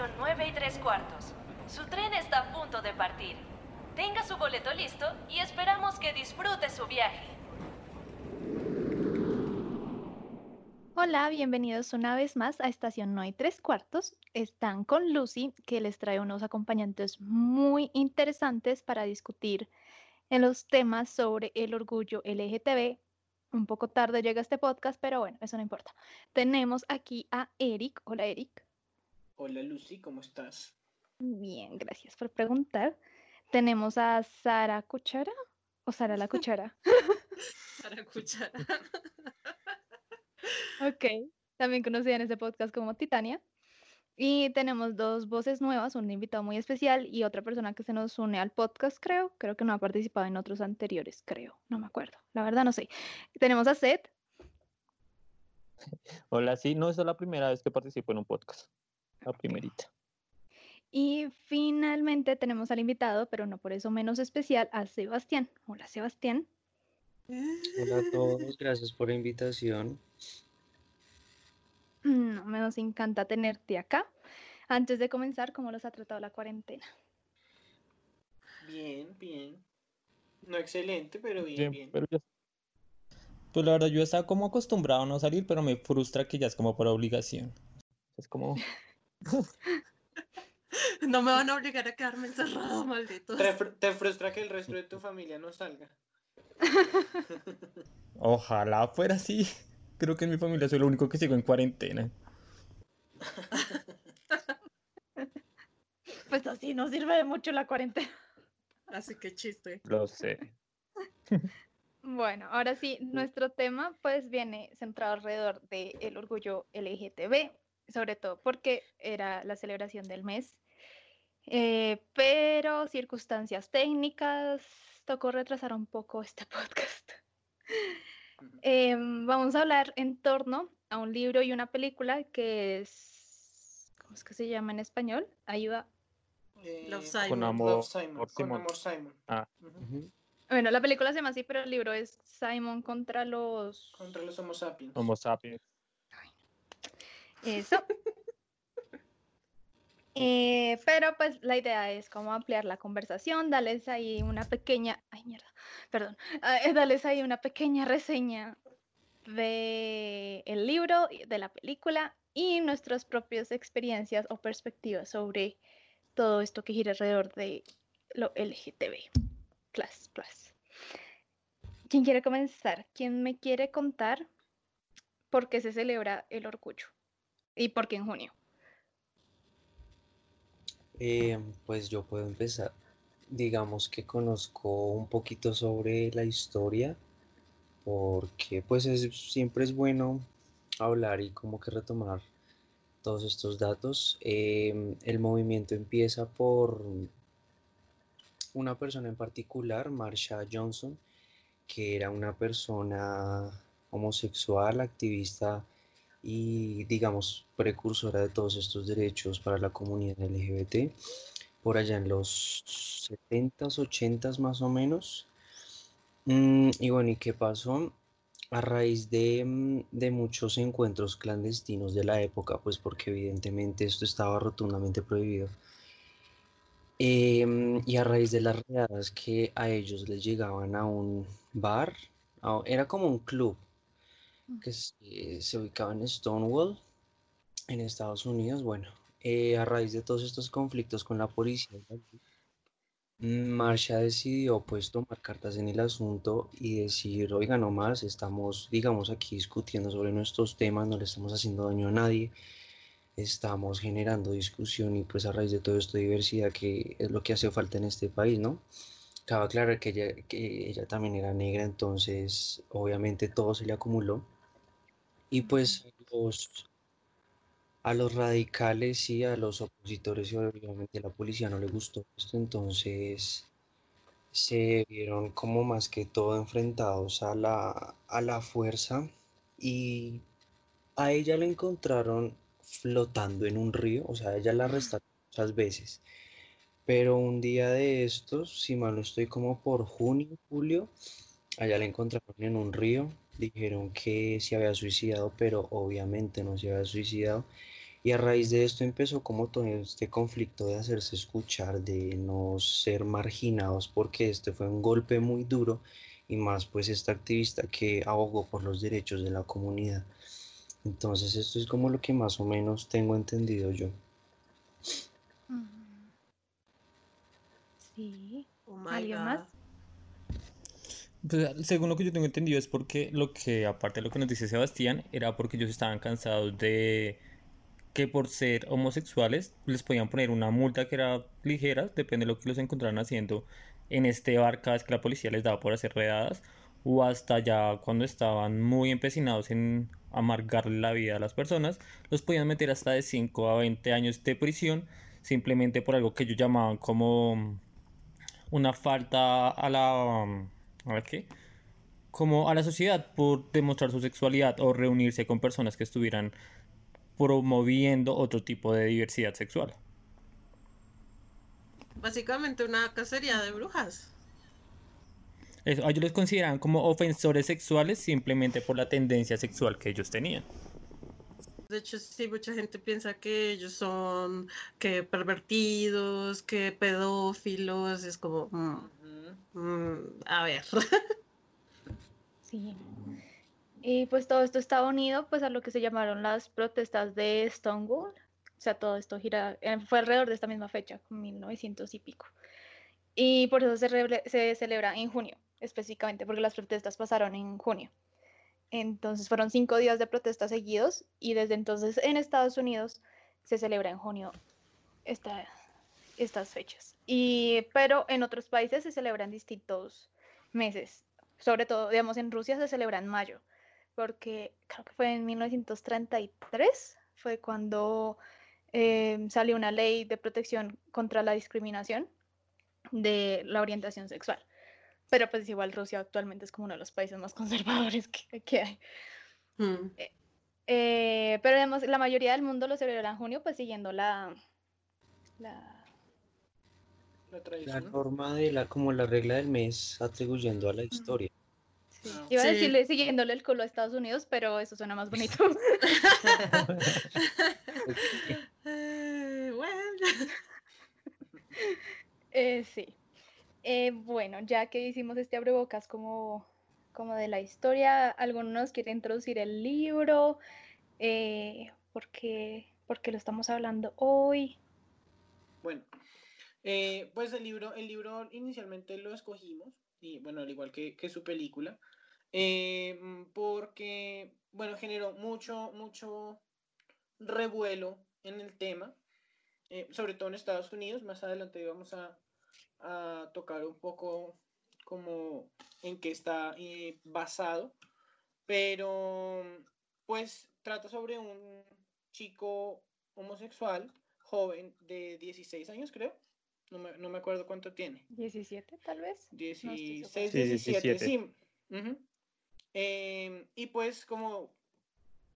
estación 9 y 3 cuartos. Su tren está a punto de partir. Tenga su boleto listo y esperamos que disfrute su viaje. Hola, bienvenidos una vez más a Estación 9 y 3 cuartos. Están con Lucy, que les trae unos acompañantes muy interesantes para discutir en los temas sobre el orgullo LGTB. Un poco tarde llega este podcast, pero bueno, eso no importa. Tenemos aquí a Eric. Hola, Eric. Hola, Lucy, ¿cómo estás? Bien, gracias por preguntar. Tenemos a Sara Cuchara o Sara la Cuchara. Sara Cuchara. ok, también conocida en este podcast como Titania. Y tenemos dos voces nuevas, un invitado muy especial y otra persona que se nos une al podcast, creo. Creo que no ha participado en otros anteriores, creo. No me acuerdo. La verdad no sé. Tenemos a Seth. Hola, sí, no, esa es la primera vez que participo en un podcast. La primerita. Y finalmente tenemos al invitado, pero no por eso menos especial, a Sebastián. Hola, Sebastián. Hola a todos, gracias por la invitación. No, me nos encanta tenerte acá. Antes de comenzar, ¿cómo los ha tratado la cuarentena? Bien, bien. No excelente, pero bien, bien. Pero ya- Pues la verdad, yo estaba como acostumbrado a no salir, pero me frustra que ya es como por obligación. Es como, No me van a obligar a quedarme encerrado, maldito. ¿Te, fr- te frustra que el resto de tu familia no salga? ojalá fuera así. Creo que en mi familia soy lo único que sigo en cuarentena. Pues así no sirve de mucho la cuarentena. Así que chiste. Lo sé. Bueno, ahora sí, nuestro tema pues viene centrado alrededor del orgullo LGTB, sobre todo porque era la celebración del mes, eh, pero circunstancias técnicas tocó retrasar un poco este podcast. Em, vamos a hablar en torno a un libro y una película que es, ¿cómo es que se llama en español? Ayuda. Eh, Love Simon. Con amor, Love Simon. por Con Simon. amor Simon. Ah. Bueno, la película se llama así, pero el libro es Simon contra los... Contra los Homo sapiens. Homo sapiens. Eso. Eh, pero pues la idea es como ampliar la conversación, darles ahí una pequeña, ay mierda, perdón, eh, darles ahí una pequeña reseña de el libro, de la película y nuestras propias experiencias o perspectivas sobre todo esto que gira alrededor de lo LGTB. Plus, plus. ¿Quién quiere comenzar? ¿Quién me quiere contar por qué se celebra el orgullo? ¿Y por qué en junio? Eh, pues yo puedo empezar. Digamos que conozco un poquito sobre la historia, porque pues es- siempre es bueno hablar y como que retomar todos estos datos. Em, el movimiento empieza por una persona en particular, Marsha Johnson, que era una persona homosexual, activista y, digamos, precursora de todos estos derechos para la comunidad LGBT, por allá en los 70s, 80s más o menos. Mm, y bueno, ¿y qué pasó? A raíz de, mm, de muchos encuentros clandestinos de la época, pues porque evidentemente esto estaba rotundamente prohibido. Em, y a raíz de las redadas que a ellos les llegaban a un bar, era como un club que se, se ubicaba en Stonewall, en Estados Unidos. Bueno, eh, a raíz de todos estos conflictos con la policía, Marsha decidió pues tomar cartas en el asunto y decir, oiga, no más, estamos, digamos, aquí discutiendo sobre nuestros temas, no le estamos haciendo daño a nadie, estamos generando discusión y pues a raíz de todo esto diversidad que es lo que hace falta en este país, ¿no? Cabe aclarar que ella, que ella también era negra, entonces obviamente todo se le acumuló. Y pues a los radicales y a los opositores y obviamente a la policía no le gustó esto, entonces se vieron como más que todo enfrentados a la, a la fuerza y a ella la encontraron flotando en un río, o sea, ella la arrestaron muchas veces, pero un día de estos, si mal no estoy como por junio, julio, allá la encontraron en un río, dijeron que se había suicidado, pero obviamente no se había suicidado Y a raíz de esto empezó como todo este conflicto de hacerse escuchar, de no ser marginados, porque este fue un golpe muy duro y más pues esta activista que abogó por los derechos de la comunidad. Entonces esto es como lo que más o menos tengo entendido yo. Sí. Oh ¿Alguien God. más? Pues, según lo que yo tengo entendido es porque lo que, aparte de lo que nos dice Sebastián, era porque ellos estaban cansados de que por ser homosexuales les podían poner una multa que era ligera, depende de lo que los encontraran haciendo en este bar cada vez que la policía les daba por hacer redadas, o hasta ya cuando estaban muy empecinados en amargarle la vida a las personas, los podían meter hasta de 5 a 20 años de prisión simplemente por algo que ellos llamaban como una falta a la... ¿A qué? Como a la sociedad por demostrar su sexualidad o reunirse con personas que estuvieran promoviendo otro tipo de diversidad sexual. Básicamente una cacería de brujas. Eso, a ellos los consideraban como ofensores sexuales simplemente por la tendencia sexual que ellos tenían. De hecho, sí, mucha gente piensa que ellos son que pervertidos, que pedófilos. Es como, mm. Mm, a ver. Sí. Y pues todo esto estaba unido pues a lo que se llamaron las protestas de Stonewall. O sea, todo esto gira, eh, fue alrededor de esta misma fecha, con 1900 y pico. Y por eso se, se celebra en junio, específicamente, porque las protestas pasaron en junio. Entonces fueron cinco días de protestas seguidos y desde entonces en Estados Unidos se celebra en junio esta- estas fechas. Y, pero en otros países se celebran distintos meses. Sobre todo, digamos, en Rusia se celebra en mayo, porque creo que fue en 1933, fue cuando eh, salió una ley de protección contra la discriminación de la orientación sexual. Pero pues igual Rusia actualmente es como uno de los países más conservadores que, que hay. Mm. Eh, pero digamos, la mayoría del mundo lo celebra en junio, pues siguiendo la, la La norma de la, como la regla del mes atribuyendo a la historia. sí, Ah. Iba a decirle siguiéndole el culo a Estados Unidos, pero eso suena más bonito. Bueno. Eh, sí. Eh, bueno, ya que hicimos este abrebocas como, como de la historia, ¿alguno nos quiere introducir el libro? Eh, ¿por qué, por qué lo estamos hablando hoy? Bueno, eh, pues el libro, el libro inicialmente lo escogimos, y bueno, al igual que, que su película, eh, mm, porque, bueno, generó mucho, mucho revuelo en el tema, eh, sobre todo en Estados Unidos. Más adelante vamos a, a tocar un poco como en qué está basado, pero pues trata sobre un chico homosexual joven de 16 años, creo. No me, no me acuerdo cuánto tiene. ¿17 tal vez? estoy 16, segura. Sí, 17, 17. sí. Em, y pues como,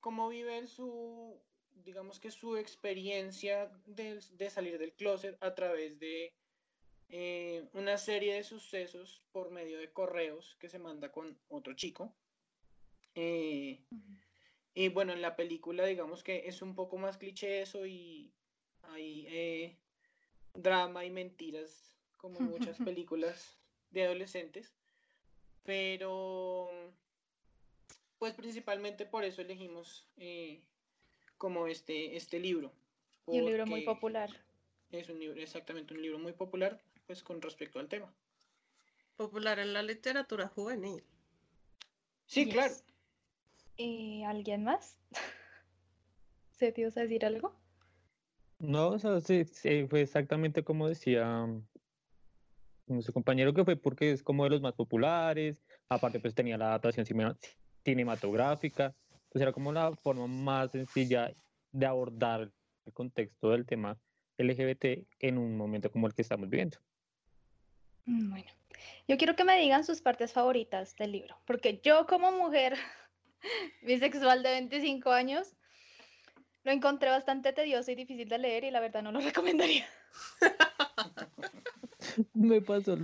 como vive él su, digamos que su experiencia de, de salir del closet a través de eh, una serie de sucesos por medio de correos que se manda con otro chico. Eh, y bueno, en la película digamos que es un poco más cliché eso y hay eh, drama y mentiras como muchas películas de adolescentes. Pero pues principalmente por eso elegimos eh, como este, este libro. Y un libro muy popular. Es un libro, exactamente un libro muy popular pues con respecto al tema. Popular en la literatura juvenil. Sí, claro. Eh, ¿Alguien más? ¿Se te ibas a decir algo? No, o sea, sí, fue exactamente como decía mm, nuestro compañero, que fue porque es como de los más populares, aparte pues tenía la adaptación cine- cinematográfica, pues era como la forma más sencilla de abordar el contexto del tema LGBT en un momento como el que estamos viviendo. Mm, Bueno, yo quiero que me digan sus partes favoritas del libro, porque yo como mujer bisexual de 25 años lo encontré bastante tedioso y difícil de leer y la verdad no lo recomendaría. Me pasó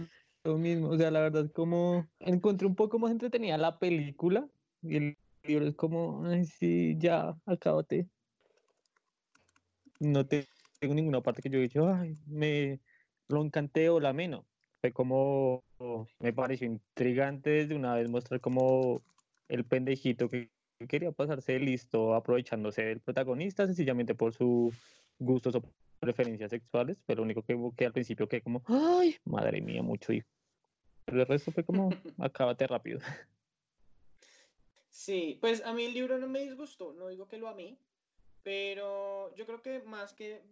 lo mismo, o sea, la verdad como encontré un poco más entretenida la película y el libro es como, ay, sí, ya, acábate. no tengo ninguna parte que yo he dicho, ay, me lo encanté o la menos. Fue como, me pareció intrigante desde una vez mostrar como el pendejito que quería pasarse listo aprovechándose del protagonista sencillamente por sus gustos o preferencias sexuales, pero lo único que, que al principio que como, ay, madre mía, mucho hijo. Pero el resto fue como, acábate rápido. Sí, pues a mí el libro no me disgustó, no digo que lo amé, pero yo creo que más que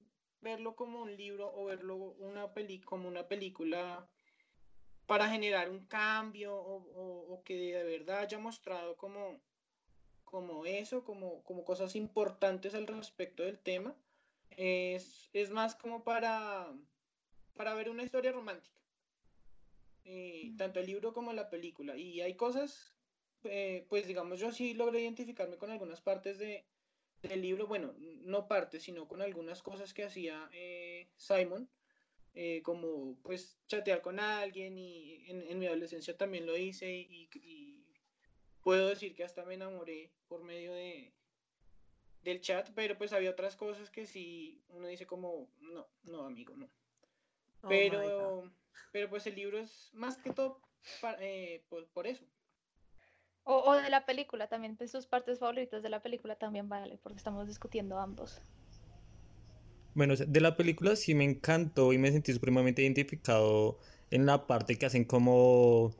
verlo como un libro o verlo una peli como una película para generar un cambio o, que de verdad haya mostrado como, como eso, como, como cosas importantes al respecto del tema, es, más como para, para ver una historia romántica. Eh, tanto el libro como la película. Y hay cosas, eh, pues digamos, yo sí logré identificarme con algunas partes de, del libro, bueno, no partes, sino con algunas cosas que hacía eh, Simon, eh, como pues chatear con alguien y en, mi adolescencia también lo hice y, puedo decir que hasta me enamoré por medio de del chat, pero pues había otras cosas que sí uno dice como, no, no amigo, no. Oh pero, pero pues el libro es más que todo eh, por eso, o, de la película también, pues sus partes favoritas de la película también vale, porque estamos discutiendo ambos. Bueno, de la película sí me encantó y me sentí supremamente identificado en la parte que hacen como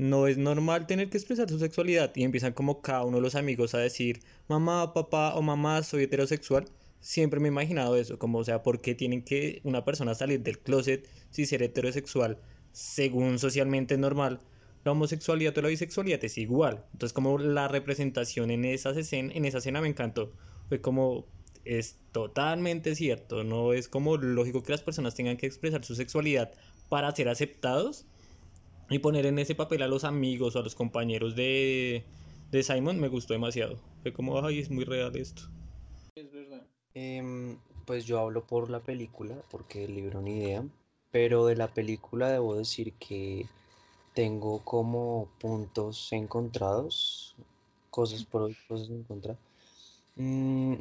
no es normal tener que expresar su sexualidad y empiezan como cada uno de los amigos a decir mamá, papá o mamá soy heterosexual. Siempre me he imaginado eso, como o sea, ¿por qué tienen que una persona salir del closet si ser heterosexual según socialmente es normal? la homosexualidad o la bisexualidad es igual. Entonces como la representación en esa escena, en esa escena me encantó. Fue como es totalmente cierto, no es como lógico que las personas tengan que expresar su sexualidad para ser aceptados y poner en ese papel a los amigos o a los compañeros de, de Simon me gustó demasiado. Fue como, ay, es muy real esto. Es verdad. Em, pues yo hablo por la película, porque el libro ni idea, pero de la película debo decir que tengo como puntos encontrados, cosas por y cosas en contra. Mm,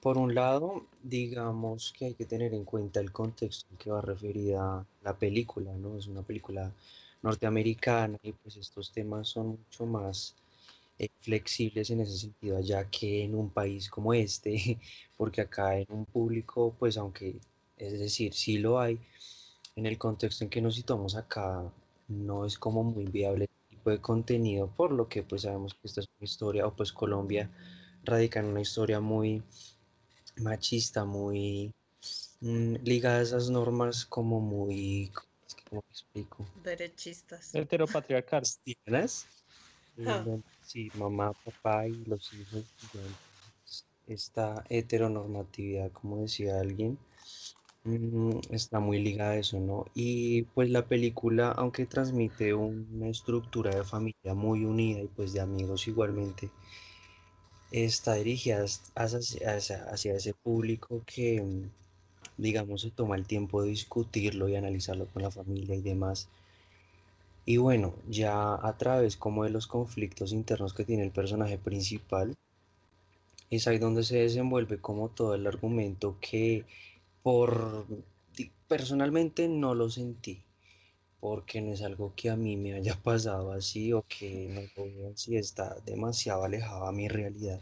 por un lado, digamos que hay que tener en cuenta el contexto en que va referida la película, ¿no? Es una película norteamericana y pues estos temas son mucho más eh, flexibles en ese sentido allá que en un país como este, porque acá en un público, pues aunque, es decir, sí lo hay, en el contexto en que nos situamos acá, no es como muy viable el tipo de contenido, por lo que pues sabemos que esta es una historia, o pues Colombia radica en una historia muy machista, muy mm, ligada a esas normas como muy, ¿cómo explico? Derechistas. Heteropatriarcal. ¿Tienes? Ah. Sí, mamá, papá y los hijos. Esta heteronormatividad, como decía alguien, Mm, está muy ligada a eso, ¿no? Y pues la película, aunque transmite una estructura de familia muy unida y pues de amigos igualmente, está dirigida hacia, ese público que, digamos, se toma el tiempo de discutirlo y analizarlo con la familia y demás. Y bueno, ya a través como de los conflictos internos que tiene el personaje principal, es ahí donde se desenvuelve como todo el argumento que por personalmente no lo sentí, porque no es algo que a mí me haya pasado así o que no así, está demasiado alejado a mi realidad.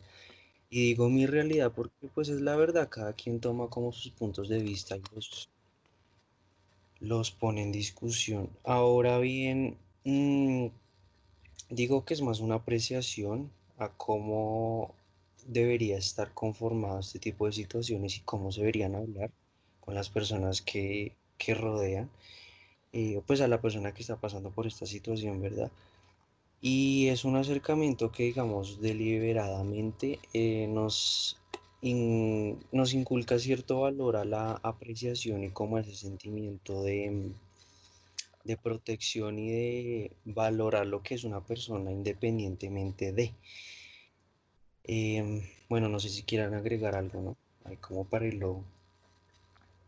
Y digo mi realidad porque pues es la verdad, cada quien toma como sus puntos de vista y los, los pone en discusión. Ahora bien, mm, digo que es más una apreciación a cómo debería estar conformado este tipo de situaciones y cómo se deberían hablar con las personas que, que rodean, eh, pues a la persona que está pasando por esta situación, ¿verdad? Y es un acercamiento que, digamos, deliberadamente eh, nos, nos inculca cierto valor a la apreciación y como ese sentimiento de, de protección y de valorar lo que es una persona independientemente de. Em, bueno, no sé si quieran agregar algo, ¿no? Hay como para irlo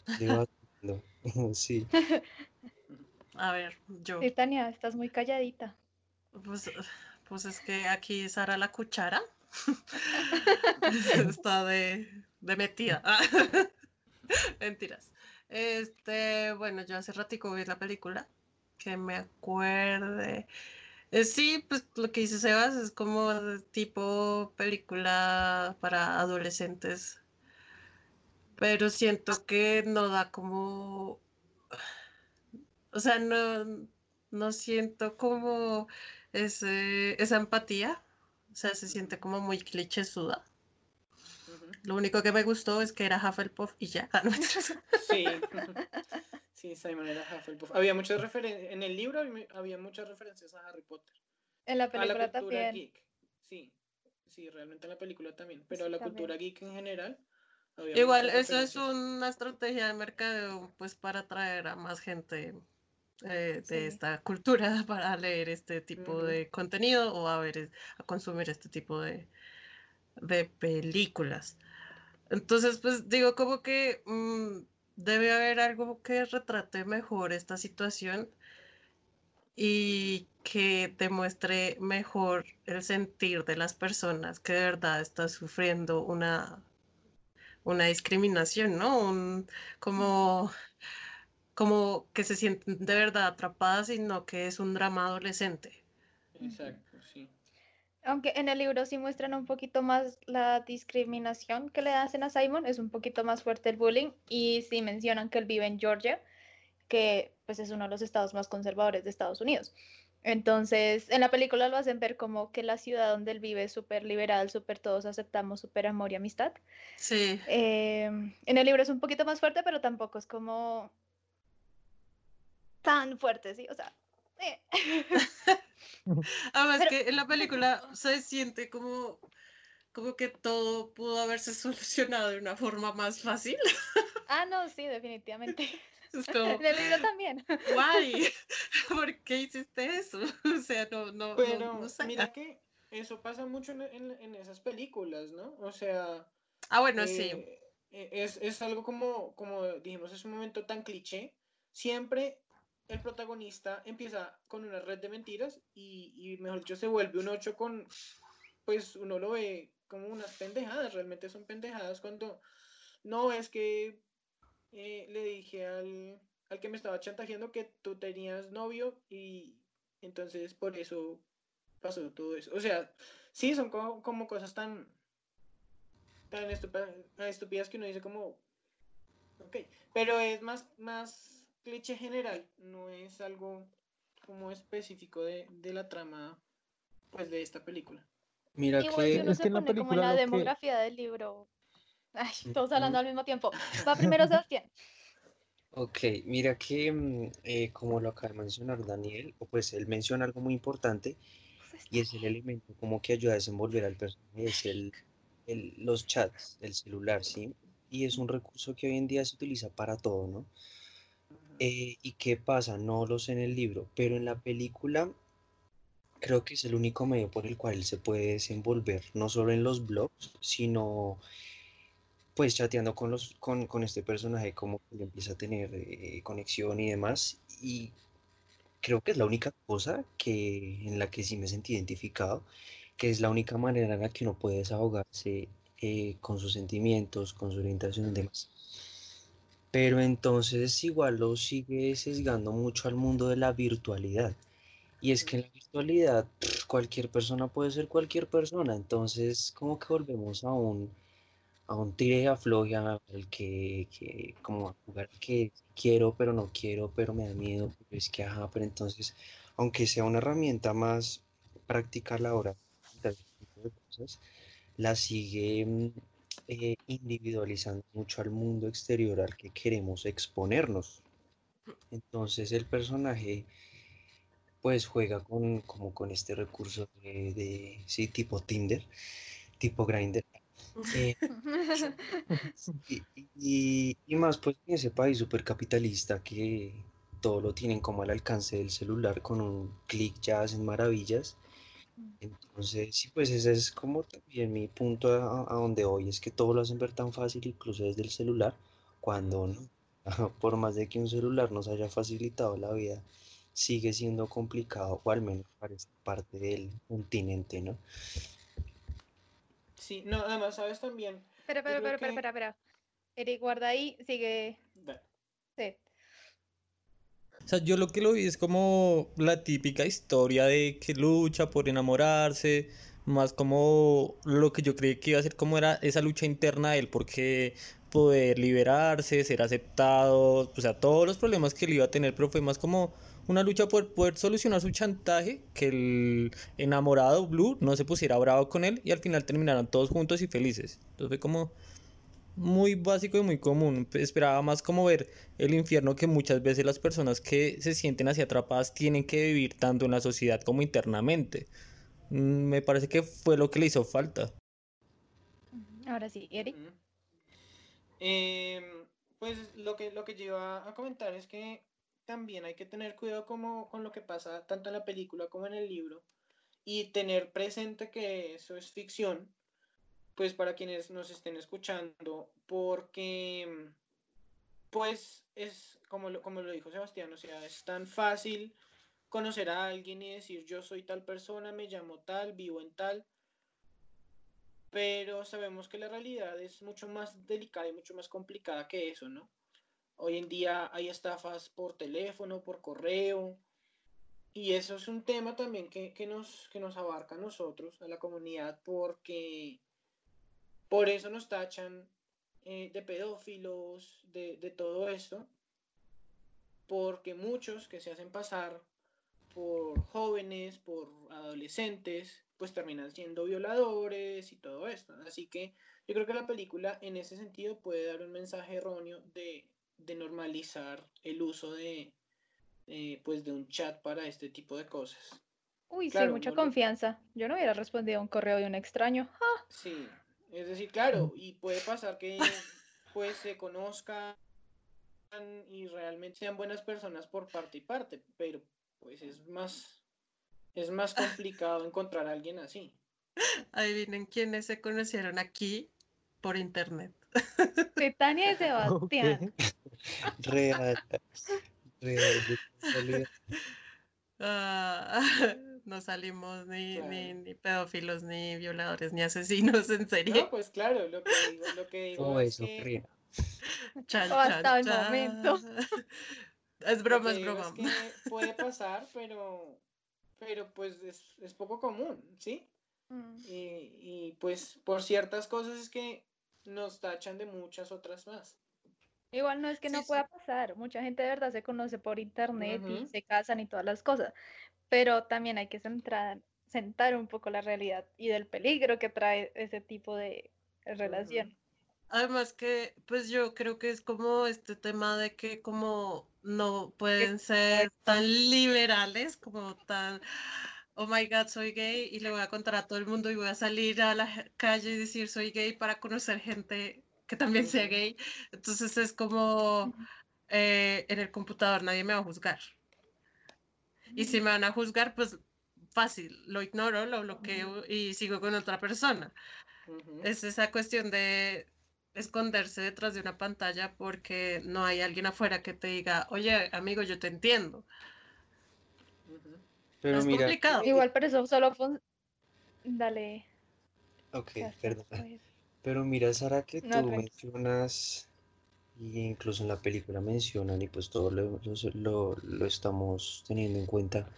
sí. A ver, yo. Sí, Tania, estás muy calladita. Pues, pues es que aquí Sara la cuchara está de, de metida. Mentiras. Este, bueno, yo hace ratico vi la película, que me acuerde. Eh, sí, pues lo que dice Sebas es como tipo película para adolescentes, pero siento que no da como, o sea, no, no siento como ese, esa empatía, o sea, se siente como muy cliché suda. Lo único que me gustó es que era Hufflepuff y ya. Ah, sí. Sí, Simon era Hufflepuff. Había muchas referencias. En el libro había muchas referencias a Harry Potter. En la película a la cultura también. Geek. Sí, sí, realmente en la película también. Pero la cultura geek en general. Igual, eso es una estrategia de mercadeo, pues para atraer a más gente eh, de esta cultura para leer este tipo de contenido o a ver, a consumir este tipo de, de películas. Entonces, pues digo, como que mm, debe haber algo que retrate mejor esta situación y que demuestre mejor el sentir de las personas que de verdad están sufriendo una, una discriminación, ¿no? Un, como, como que se sienten de verdad atrapadas, sino que es un drama adolescente. Exacto, sí. Aunque en el libro sí muestran un poquito más la discriminación que le hacen a Simon, es un poquito más fuerte el bullying y sí mencionan que él vive en Georgia, que pues es uno de los estados más conservadores de Estados Unidos. Entonces, en la película lo hacen ver como que la ciudad donde él vive es súper liberal, súper todos aceptamos, súper amor y amistad. Sí. Em, en el libro es un poquito más fuerte, pero tampoco es como tan fuerte, ¿sí? O sea... Eh. Además que en la película se siente como, como que todo pudo haberse solucionado de una forma más fácil. Ah, no, sí, definitivamente. en el libro también. Guay, ¿por qué hiciste eso? O sea, no, no, Pero mira que eso pasa mucho en, en, esas películas, ¿no? O sea... Ah, bueno, sí. Eh, eh, es, es, algo como, como dijimos, es un momento tan cliché. Siempre el protagonista empieza con una red de mentiras y, y mejor dicho, se vuelve un 8 con, pues uno lo ve como unas pendejadas, realmente son pendejadas cuando no es que eh, le dije al, al que me estaba chantajeando que tú tenías novio y entonces por eso pasó todo eso. O sea, sí, son como, como cosas tan, tan estúpidas que uno dice como, ok, pero es más, más cliché general, no es algo como específico de, de la trama pues de esta película. Mira que, es que en la película como la demografía del libro. Ay, todos hablando al mismo tiempo. Va primero Sebastián. Ok, mira que mm, eh, como lo acaba de mencionar Daniel, o pues él menciona algo muy importante y es el elemento como que ayuda a desenvolver al personaje, es el, el, los chats, el celular, ¿sí? Y es un recurso que hoy en día se utiliza para todo, ¿no? Eh, ¿y qué pasa? No lo sé en el libro, pero en la película creo que es el único medio por el cual él se puede desenvolver, no solo en los blogs, sino pues chateando con, los, con, con este personaje, como que empieza a tener eh, conexión y demás. Y creo que es la única cosa que, en la que sí me sentí identificado, que es la única manera en la que uno puede desahogarse eh, con sus sentimientos, con su orientación y demás. Pero entonces igual lo sigue sesgando mucho al mundo de la virtualidad. Y es que en la virtualidad cualquier persona puede ser cualquier persona. Entonces como que volvemos a un, a un tire afloje al que, que como jugar que quiero pero no quiero, pero me da miedo, es que ajá, pero entonces aunque sea una herramienta más práctica a la hora cosas, la sigue mm, eh, individualizando mucho al mundo exterior al que queremos exponernos. Entonces el personaje pues juega con, como con este recurso de, sí, tipo Tinder, tipo Grindr. Eh, y, y, más pues en ese país súper capitalista que todo lo tienen como al alcance del celular, con un clic ya hacen maravillas. Entonces, sí, pues ese es como también mi punto a, donde hoy es que todo lo hacen ver tan fácil, incluso desde el celular, cuando no. Por más de que un celular nos haya facilitado la vida, sigue siendo complicado, o al menos para esta parte del continente, ¿no? Sí, no, además, sabes también. Espera, espera, espera, espera, espera. Eric, guarda ahí, sigue. Sí. O sea, yo lo que lo vi es como la típica historia de que lucha por enamorarse, más como lo que yo creí que iba a ser como era esa lucha interna de él, porque poder liberarse, ser aceptado, o sea, todos los problemas que él iba a tener, pero fue más como una lucha por poder solucionar su chantaje, que el enamorado Blue no se pusiera bravo con él y al final terminaron todos juntos y felices. Entonces fue como muy básico y muy común. Esperaba más como ver el infierno que muchas veces las personas que se sienten así atrapadas tienen que vivir tanto en la sociedad como internamente. Mm, me parece que fue lo que le hizo falta. Ahora sí, Eric. Em, pues lo que, lo que yo iba a comentar es que también hay que tener cuidado como, con lo que pasa tanto en la película como en el libro y tener presente que eso es ficción pues para quienes nos estén escuchando, porque pues es como lo, como lo dijo Sebastián, o sea, es tan fácil conocer a alguien y decir yo soy tal persona, me llamo tal, vivo en tal, pero sabemos que la realidad es mucho más delicada y mucho más complicada que eso, ¿no? Hoy en día hay estafas por teléfono, por correo, y eso es un tema también que, nos, que nos abarca a nosotros, a la comunidad, porque por eso nos tachan eh, de pedófilos, de, de todo esto, porque muchos que se hacen pasar por jóvenes, por adolescentes, pues terminan siendo violadores y todo esto. Así que yo creo que la película en ese sentido puede dar un mensaje erróneo de, de normalizar el uso de, pues de un chat para este tipo de cosas. Uy, sí, mucha confianza. Yo no hubiera respondido a un correo de un extraño. Sí, es decir, claro, y puede pasar que pues se conozcan y realmente sean buenas personas por parte y parte, pero pues es más es más complicado encontrar a alguien así. Adivinen quiénes se conocieron aquí por internet. Titania y Sebastián. Real. Real. Ah, no salimos ni, ni, pedófilos, ni violadores, ni asesinos en serie. No, pues claro, lo que digo, lo que digo es que... hasta el momento. Es broma, es broma. puede pasar, pero, pero pues es, poco común, ¿sí? Mm. Y, y pues por ciertas cosas es que nos tachan de muchas otras más. Igual no es que no pueda pasar, mucha gente de verdad se conoce por internet y se casan y todas las cosas, pero también hay que centrar, sentar un poco la realidad y del peligro que trae ese tipo de relación. Además que, pues yo creo que es como este tema de que como no pueden ser tan liberales, como tan, oh my god, soy gay y le voy a contar a todo el mundo y voy a salir a la calle y decir soy gay para conocer gente que también sea gay. Entonces es como eh, en el computador nadie me va a juzgar. Y si me van a juzgar, pues fácil, lo ignoro, lo bloqueo y sigo con otra persona. Es esa cuestión de esconderse detrás de una pantalla porque no hay alguien afuera que te diga, oye, amigo, yo te entiendo. Pero es complicado. Igual, pero eso solo Dale. Ok, perdón. Pero mira, Sara, que tú mencionas, y incluso en la película mencionan, y pues todo lo, lo, estamos teniendo en cuenta,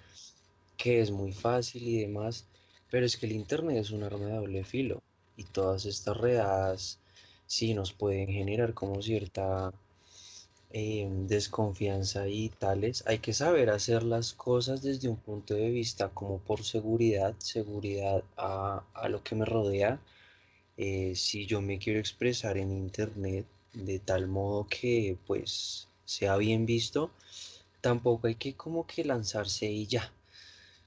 que es muy fácil y demás, pero es que el Internet es un arma de doble filo, y todas estas redes sí nos pueden generar como cierta em, desconfianza y tales. Hay que saber hacer las cosas desde un punto de vista como por seguridad, seguridad a, a lo que me rodea eh, si yo me quiero expresar en internet de tal modo que pues sea bien visto, tampoco hay que como que lanzarse y ya,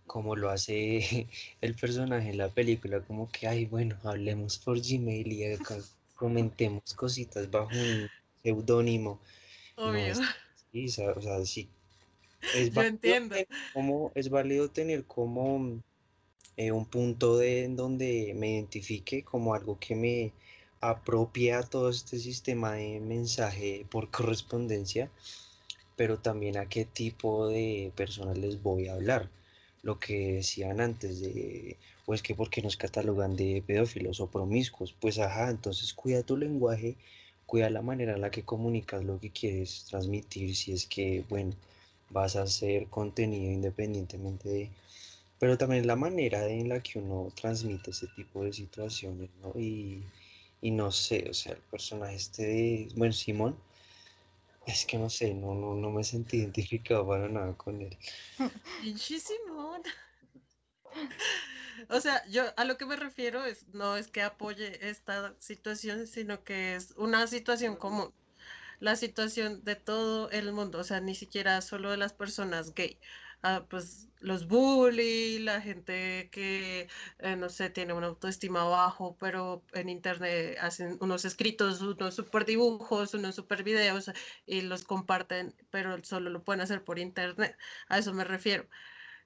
como lo hace el personaje en la película, como que, ay, bueno, hablemos por Gmail y comentemos cositas bajo un seudónimo. Obvio. o sea, sí. Es Yo entiendo. Como, es válido tener como eh, un punto de, en donde me identifique como algo que me apropia todo este sistema de mensaje por correspondencia, pero también a qué tipo de personas les voy a hablar. Lo que decían antes de, o es que porque nos catalogan de pedófilos o promiscuos, pues ajá, entonces cuida tu lenguaje, cuida la manera en la que comunicas lo que quieres transmitir, si es que, bueno, vas a hacer contenido independientemente de... Pero también la manera en la que uno transmite ese tipo de situaciones, ¿no? Y, y no sé, o sea, el personaje este de, bueno, Simón, es que no sé, no, no, no me sentí identificado para nada con él. Simón. O sea, yo a lo que me refiero es no es que apoye esta situación, sino que es una situación común. La situación de todo el mundo, o sea, ni siquiera solo de las personas gay. Ah, pues los bully, la gente que, eh, no sé, tiene una autoestima bajo, pero en internet hacen unos escritos, unos super dibujos, unos super videos y los comparten, pero solo lo pueden hacer por internet. A eso me refiero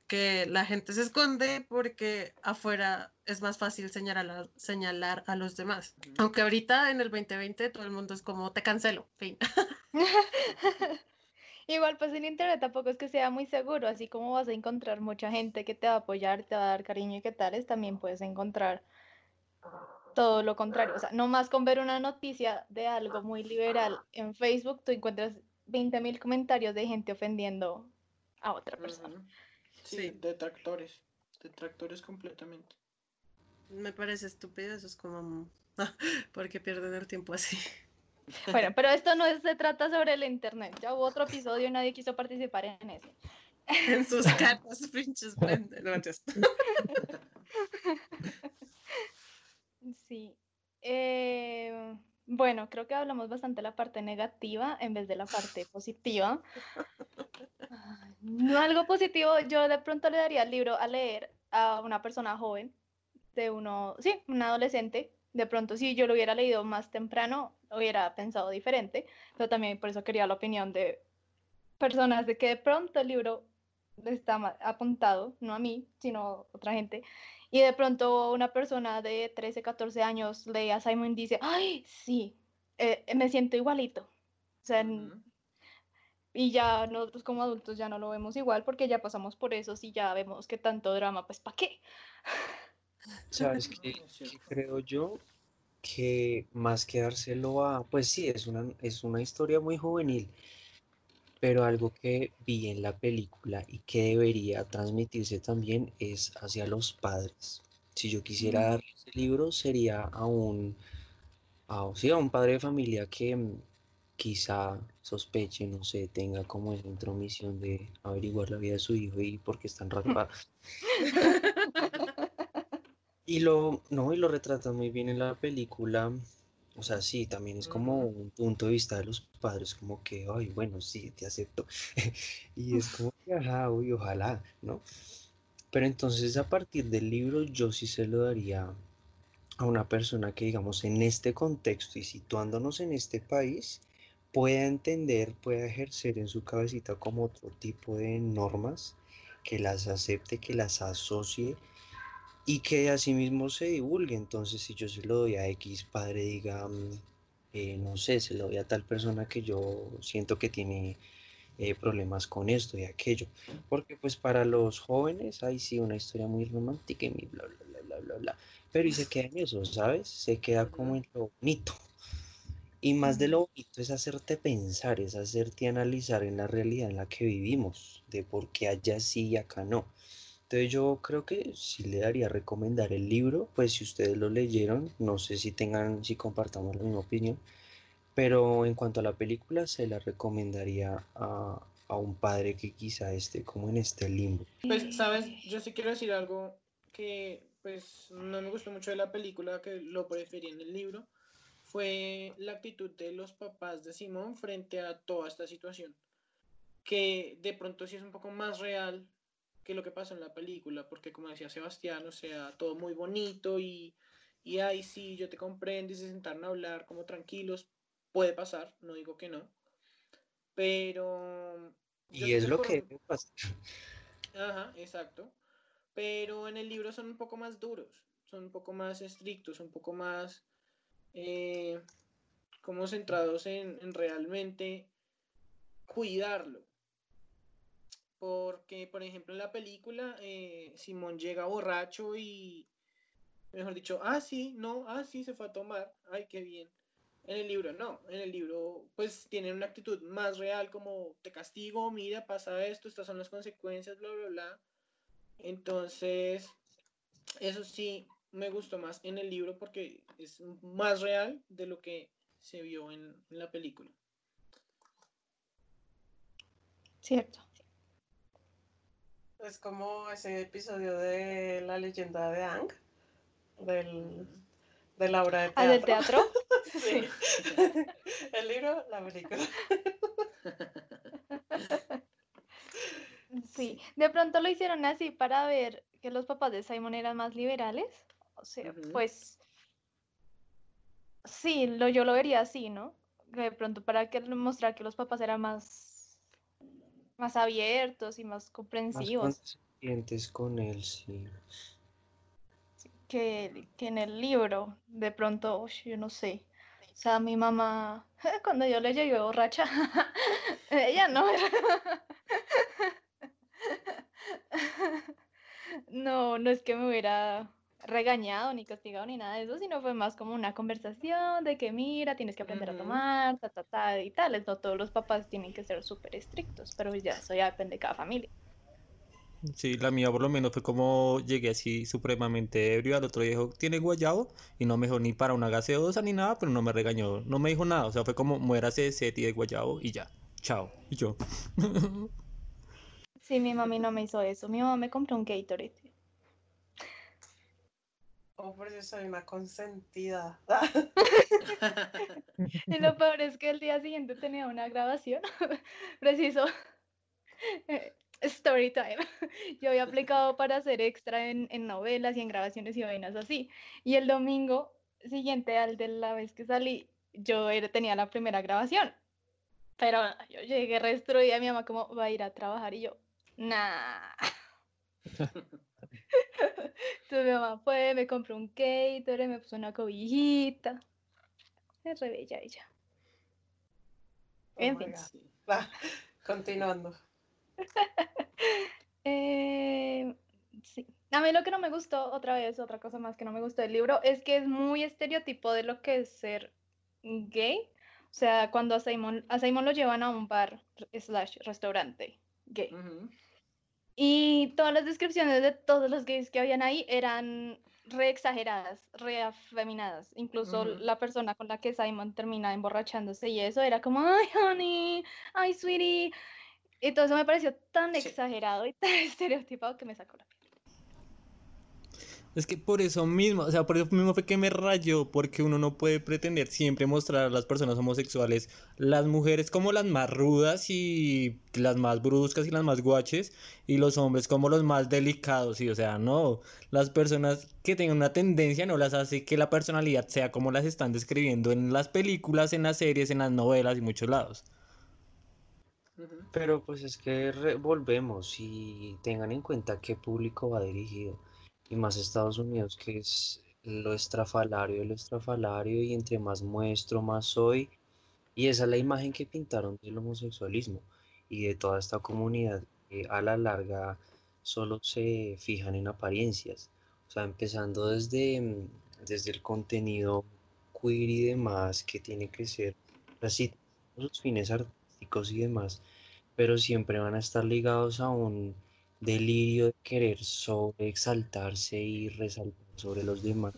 que la gente se esconde porque afuera es más fácil señalar a, señalar a los demás. Aunque ahorita en el 2020 todo el mundo es como te cancelo, fin. Igual pues en internet tampoco es que sea muy seguro, así como vas a encontrar mucha gente que te va a apoyar, te va a dar cariño y qué tales, también puedes encontrar todo lo contrario. O sea, no más con ver una noticia de algo muy liberal en Facebook, tú encuentras 20.000 comentarios de gente ofendiendo a otra persona. Sí, detractores. Detractores completamente. Me parece estúpido, eso es como. ¿Por qué pierden el tiempo así? Bueno, pero esto no se trata sobre el internet. Ya hubo otro episodio y nadie quiso participar en ese. En sus caras, pinches Sí. Eh, bueno, creo que hablamos bastante de la parte negativa en vez de la parte positiva. No algo positivo, yo de pronto le daría el libro a leer a una persona joven, de uno, sí, un adolescente. De pronto, si yo lo hubiera leído más temprano, hubiera pensado diferente, pero también por eso quería la opinión de personas de que de pronto el libro está apuntado, no a mí, sino a otra gente, y de pronto una persona de 13, 14 años lee a Simon y dice, ay, sí, eh, me siento igualito. O sea, y ya nosotros como adultos ya no lo vemos igual porque ya pasamos por eso, y ya vemos que tanto drama, pues ¿para qué? ¿Sabes qué, creo yo? Que más que dárselo a, pues sí, es una, es una historia muy juvenil, pero algo que vi en la película y que debería transmitirse también es hacia los padres. Si yo quisiera mm. dar ese libro sería a un, a, sí, a un padre de familia que quizá sospeche, no sé, tenga como esa intromisión de averiguar la vida de su hijo y por qué están rapados. y lo, no, y lo retratan muy bien en la película. O sea, sí, también es como un punto de vista de los padres, como que, ay, bueno, sí, te acepto. y es como que, ajá, uy, ojalá, ¿no? Pero entonces a partir del libro yo sí se lo daría a una persona que, digamos, en este contexto y situándonos en este país, pueda entender, pueda ejercer en su cabecita como otro tipo de normas, que las acepte, que las asocie y que asimismo se divulgue. Entonces, si yo se lo doy a X padre, diga, mm, eh, no sé, se lo doy a tal persona que yo siento que tiene eh, problemas con esto y aquello. Porque pues para los jóvenes hay sí una historia muy romántica y bla, bla, bla, bla, bla, bla. Pero y se queda en eso, ¿sabes? Se queda como en lo bonito. Y más de lo bonito es hacerte pensar, es hacerte analizar en la realidad en la que vivimos, de por qué allá sí y acá no. Entonces yo creo que sí le daría a recomendar el libro, pues si ustedes lo leyeron, no sé si tengan, si compartamos la misma opinión, pero en cuanto a la película se la recomendaría a, a un padre que quizá esté como en este limbo. Pues, sabes, yo sí quiero decir algo que pues no me gustó mucho de la película, que lo preferí en el libro, fue la actitud de los papás de Simón frente a toda esta situación, que de pronto sí es un poco más real que lo que pasa en la película, porque como decía Sebastián, o sea, todo muy bonito y, y ahí sí, yo te comprendo y se sentaron a hablar como tranquilos, puede pasar, no digo que no, pero... Y es lo que pasa. Ajá, exacto. Pero en el libro son un poco más duros, son un poco más estrictos, un poco más eh, como centrados en, realmente cuidarlo. Porque, por ejemplo, en la película, eh, Simón llega borracho y, mejor dicho, ah, sí, no, ah, sí, se fue a tomar, ay, qué bien. En el libro no, en el libro pues tienen una actitud más real como te castigo, mira, pasa esto, estas son las consecuencias, bla, bla, bla. Entonces, eso sí me gustó más en el libro porque es más real de lo que se vio en, la película. Cierto. Es como ese episodio de la leyenda de Ang, del, de la obra de teatro. ¿Ah, del teatro? sí. El libro, la película. Sí, de pronto lo hicieron así para ver que los papás de Simon eran más liberales. O sea, pues sí, lo, yo lo vería así, ¿no? De pronto para que mostrar que los papás eran más, más abiertos y más comprensivos. Más con él, sí. Que, que, en el libro, de pronto, yo no sé. O sea, mi mamá, cuando yo le llegué borracha, ella no era. no, no es que me hubiera regañado ni castigado ni nada de eso, sino fue más como una conversación de que mira, tienes que aprender a tomar, ta, ta, ta, y tales. No todos los papás tienen que ser súper estrictos, pero ya eso ya depende de cada familia. Sí, la mía por lo menos fue como llegué así supremamente ebrio, al otro día dijo, ¿tiene guayabo? Y no me dijo ni para una gaseosa ni nada, pero no me regañó, no me dijo nada, o sea, fue como muérase de seti de guayabo y ya, chao, y yo. sí, mi mami no me hizo eso, mi mamá me compró un Gatorade Oh, por eso soy una consentida. y lo peor es que el día siguiente tenía una grabación. Preciso. Eh, story time. Yo había aplicado para hacer extra en, novelas y en grabaciones y vainas así. Y el domingo siguiente al de la vez que salí, yo tenía la primera grabación. Pero yo llegué restruida, mi mamá como va a ir a trabajar y yo, nah. Entonces mi mamá fue, me compró un Gatorade, me puso una cobijita. Es re bella ella. Oh en fin. Va, continuando. eh, sí. A mí lo que no me gustó, otra vez, otra cosa más que no me gustó del libro, es que es muy estereotipo de lo que es ser gay. O sea, cuando a Simon, a Simon lo llevan a un bar slash restaurante gay. Y todas las descripciones de todos los gays que habían ahí eran re exageradas, re afeminadas. Incluso la persona con la que Simon termina emborrachándose y eso era como, ay, honey, ay, sweetie. Y todo eso me pareció tan exagerado y tan estereotipado que me sacó la es que por eso mismo, o sea, por eso mismo fue que me rayó, porque uno no puede pretender siempre mostrar a las personas homosexuales, las mujeres como las más rudas y las más bruscas y las más guaches, y los hombres como los más delicados, y o sea, no, las personas que tengan una tendencia no las hace que la personalidad sea como las están describiendo en las películas, en las series, en las novelas y muchos lados. Pero pues es que volvemos y tengan en cuenta qué público va dirigido y más Estados Unidos, que es lo estrafalario lo estrafalario y entre más muestro, más soy. Y esa es la imagen que pintaron del homosexualismo y de toda esta comunidad que a la larga solo se fijan en apariencias. O sea, empezando desde, mm, desde el contenido queer y demás, que tiene que ser así, los fines artísticos y demás, pero siempre van a estar ligados a un delirio de querer exaltarse y resaltar sobre los demás.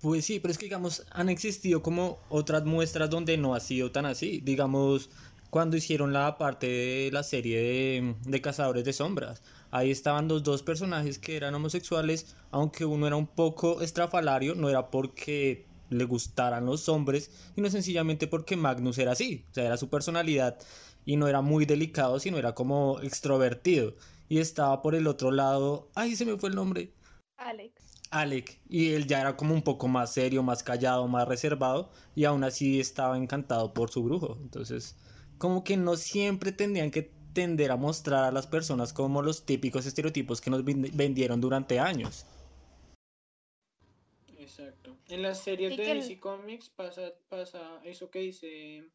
Pues sí, pero es que digamos, han existido como otras muestras donde no ha sido tan así. Digamos, cuando hicieron la parte de la serie de, de Cazadores de Sombras. Ahí estaban los dos personajes que eran homosexuales, aunque uno era un poco estrafalario, no era porque le gustaran los hombres, sino sencillamente porque Magnus era así, o sea, era su personalidad y no era muy delicado, sino era como extrovertido y estaba por el otro lado, ay, se me fue el nombre. Alex. Alec, y él ya era como un poco más serio, más callado, más reservado, y aún así estaba encantado por su brujo. Entonces, como que no siempre tendrían que tender a mostrar a las personas como los típicos estereotipos que nos vendieron durante años. Exacto. En las series de DC Comics pasa, pasa eso que dice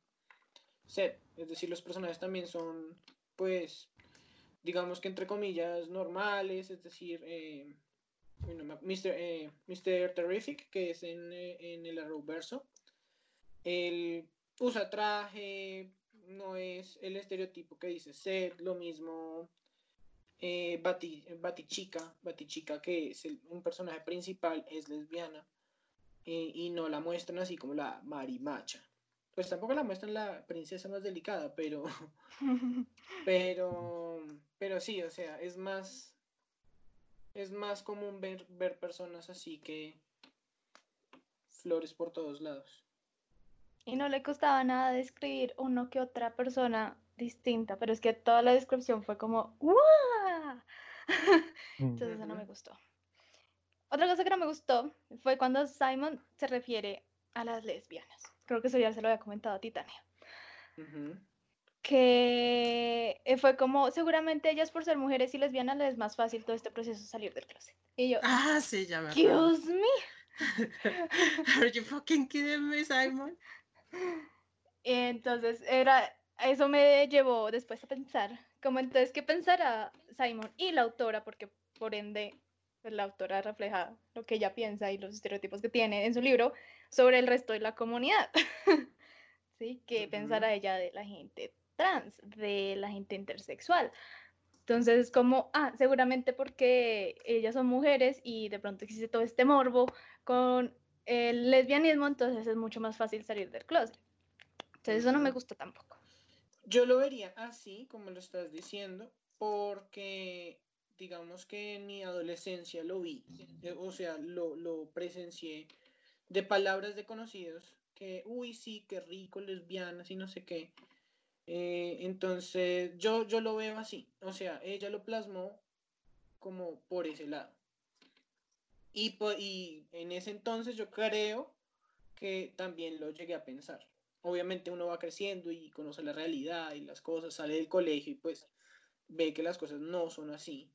Seth, es decir, los personajes también son, pues, digamos que entre comillas, normales, es decir, eh, Mr., eh, Terrific, que es en, eh, en el Arrowverso, él usa traje, no es el estereotipo que dice ser, lo mismo eh, Batichica, Batichica que es un personaje principal, es lesbiana y no la muestran así como la marimacha. Pues tampoco la muestran la princesa más delicada, pero, pero, pero sí, o sea, es más, es más común ver, ver personas así que flores por todos lados. Y no le costaba nada describir uno que otra persona distinta, pero es que toda la descripción fue como ¡Wow! Entonces eso no me gustó. Otra cosa que no me gustó fue cuando Simon se refiere a las lesbianas. Creo que eso ya se lo había comentado a Titania. Que eh, fue como, seguramente ellas por ser mujeres y lesbianas les es más fácil todo este proceso salir del closet. Y yo, ah, sí, ya me Dios mío. Are you fucking kidding me, Simon? Entonces, era, eso me llevó después a pensar, como entonces, ¿qué pensará Simon y la autora? Porque por ende, pues, la autora refleja lo que ella piensa y los estereotipos que tiene en su libro sobre el resto de la comunidad. ¿Sí? ¿Qué pensará ella de la gente trans, de la gente intersexual? Entonces, como, ah, seguramente porque ellas son mujeres y de pronto existe todo este morbo con el lesbianismo, entonces es mucho más fácil salir del closet. Entonces, eso no me gusta tampoco. Yo lo vería así, como lo estás diciendo, porque digamos que en mi adolescencia lo vi, eh, o sea, lo, lo presencié de palabras de conocidos que, uy, sí, qué rico, lesbianas y no sé qué. Eh, entonces, yo, yo lo veo así. O sea, ella lo plasmó como por ese lado. Y, y en ese entonces yo creo que también lo llegué a pensar. Obviamente uno va creciendo y conoce la realidad y las cosas, sale del colegio y pues ve que las cosas no son así.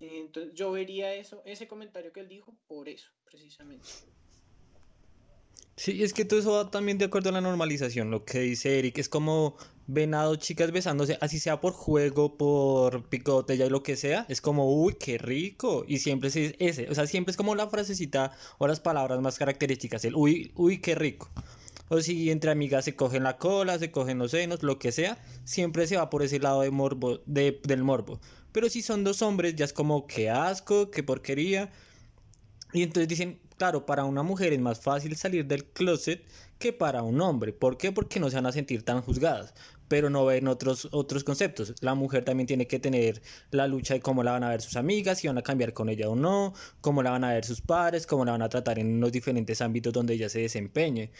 Entonces yo vería eso, ese comentario que él dijo, por eso, precisamente. Sí, es que todo eso va también de acuerdo a la normalización, lo que dice Eric, es como venado, chicas besándose, así sea por juego, por picote, ya lo que sea, es como, uy, qué rico, y siempre es ese, o sea, siempre es como la frasecita o las palabras más características, el uy, uy, qué rico. O si entre amigas se cogen la cola, se cogen los senos, lo que sea, siempre se va por ese lado de morbo, de, del morbo. Pero si son dos hombres, ya es como, qué asco, qué porquería. Y entonces dicen, claro, para una mujer es más fácil salir del closet que para un hombre. ¿Por qué? Porque no se van a sentir tan juzgadas. Pero no ven otros, otros conceptos. La mujer también tiene que tener la lucha de cómo la van a ver sus amigas, si van a cambiar con ella o no, cómo la van a ver sus padres, cómo la van a tratar en los diferentes ámbitos donde ella se desempeñe.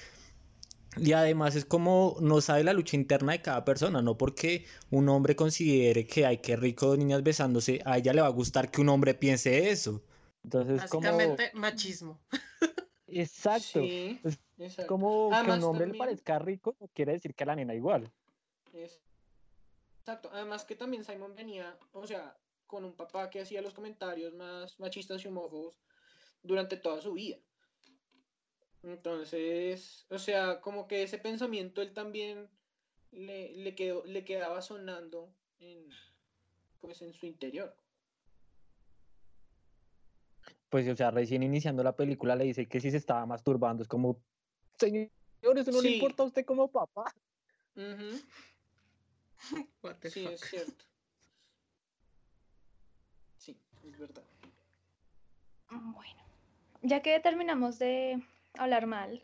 Y además es como no sabe la lucha interna de cada persona, no porque un hombre considere que hay que rico niñas besándose, a ella le va a gustar que un hombre piense eso. Entonces, Básicamente machismo. Exacto. es como que un hombre le parezca rico no quiere decir que a la nena igual. Exacto. Además que también Simon venía, o sea, con un papá que hacía los comentarios más machistas y homófobos durante toda su vida. Entonces, o sea, como que ese pensamiento él también le, le, quedó, le quedaba sonando en, pues, en su interior pues, o sea, recién iniciando la película le dice que si se estaba masturbando, es como, señor, eso no le importa a usted como papá. sí, es cierto. Sí, es verdad. Bueno, ya que terminamos de hablar mal,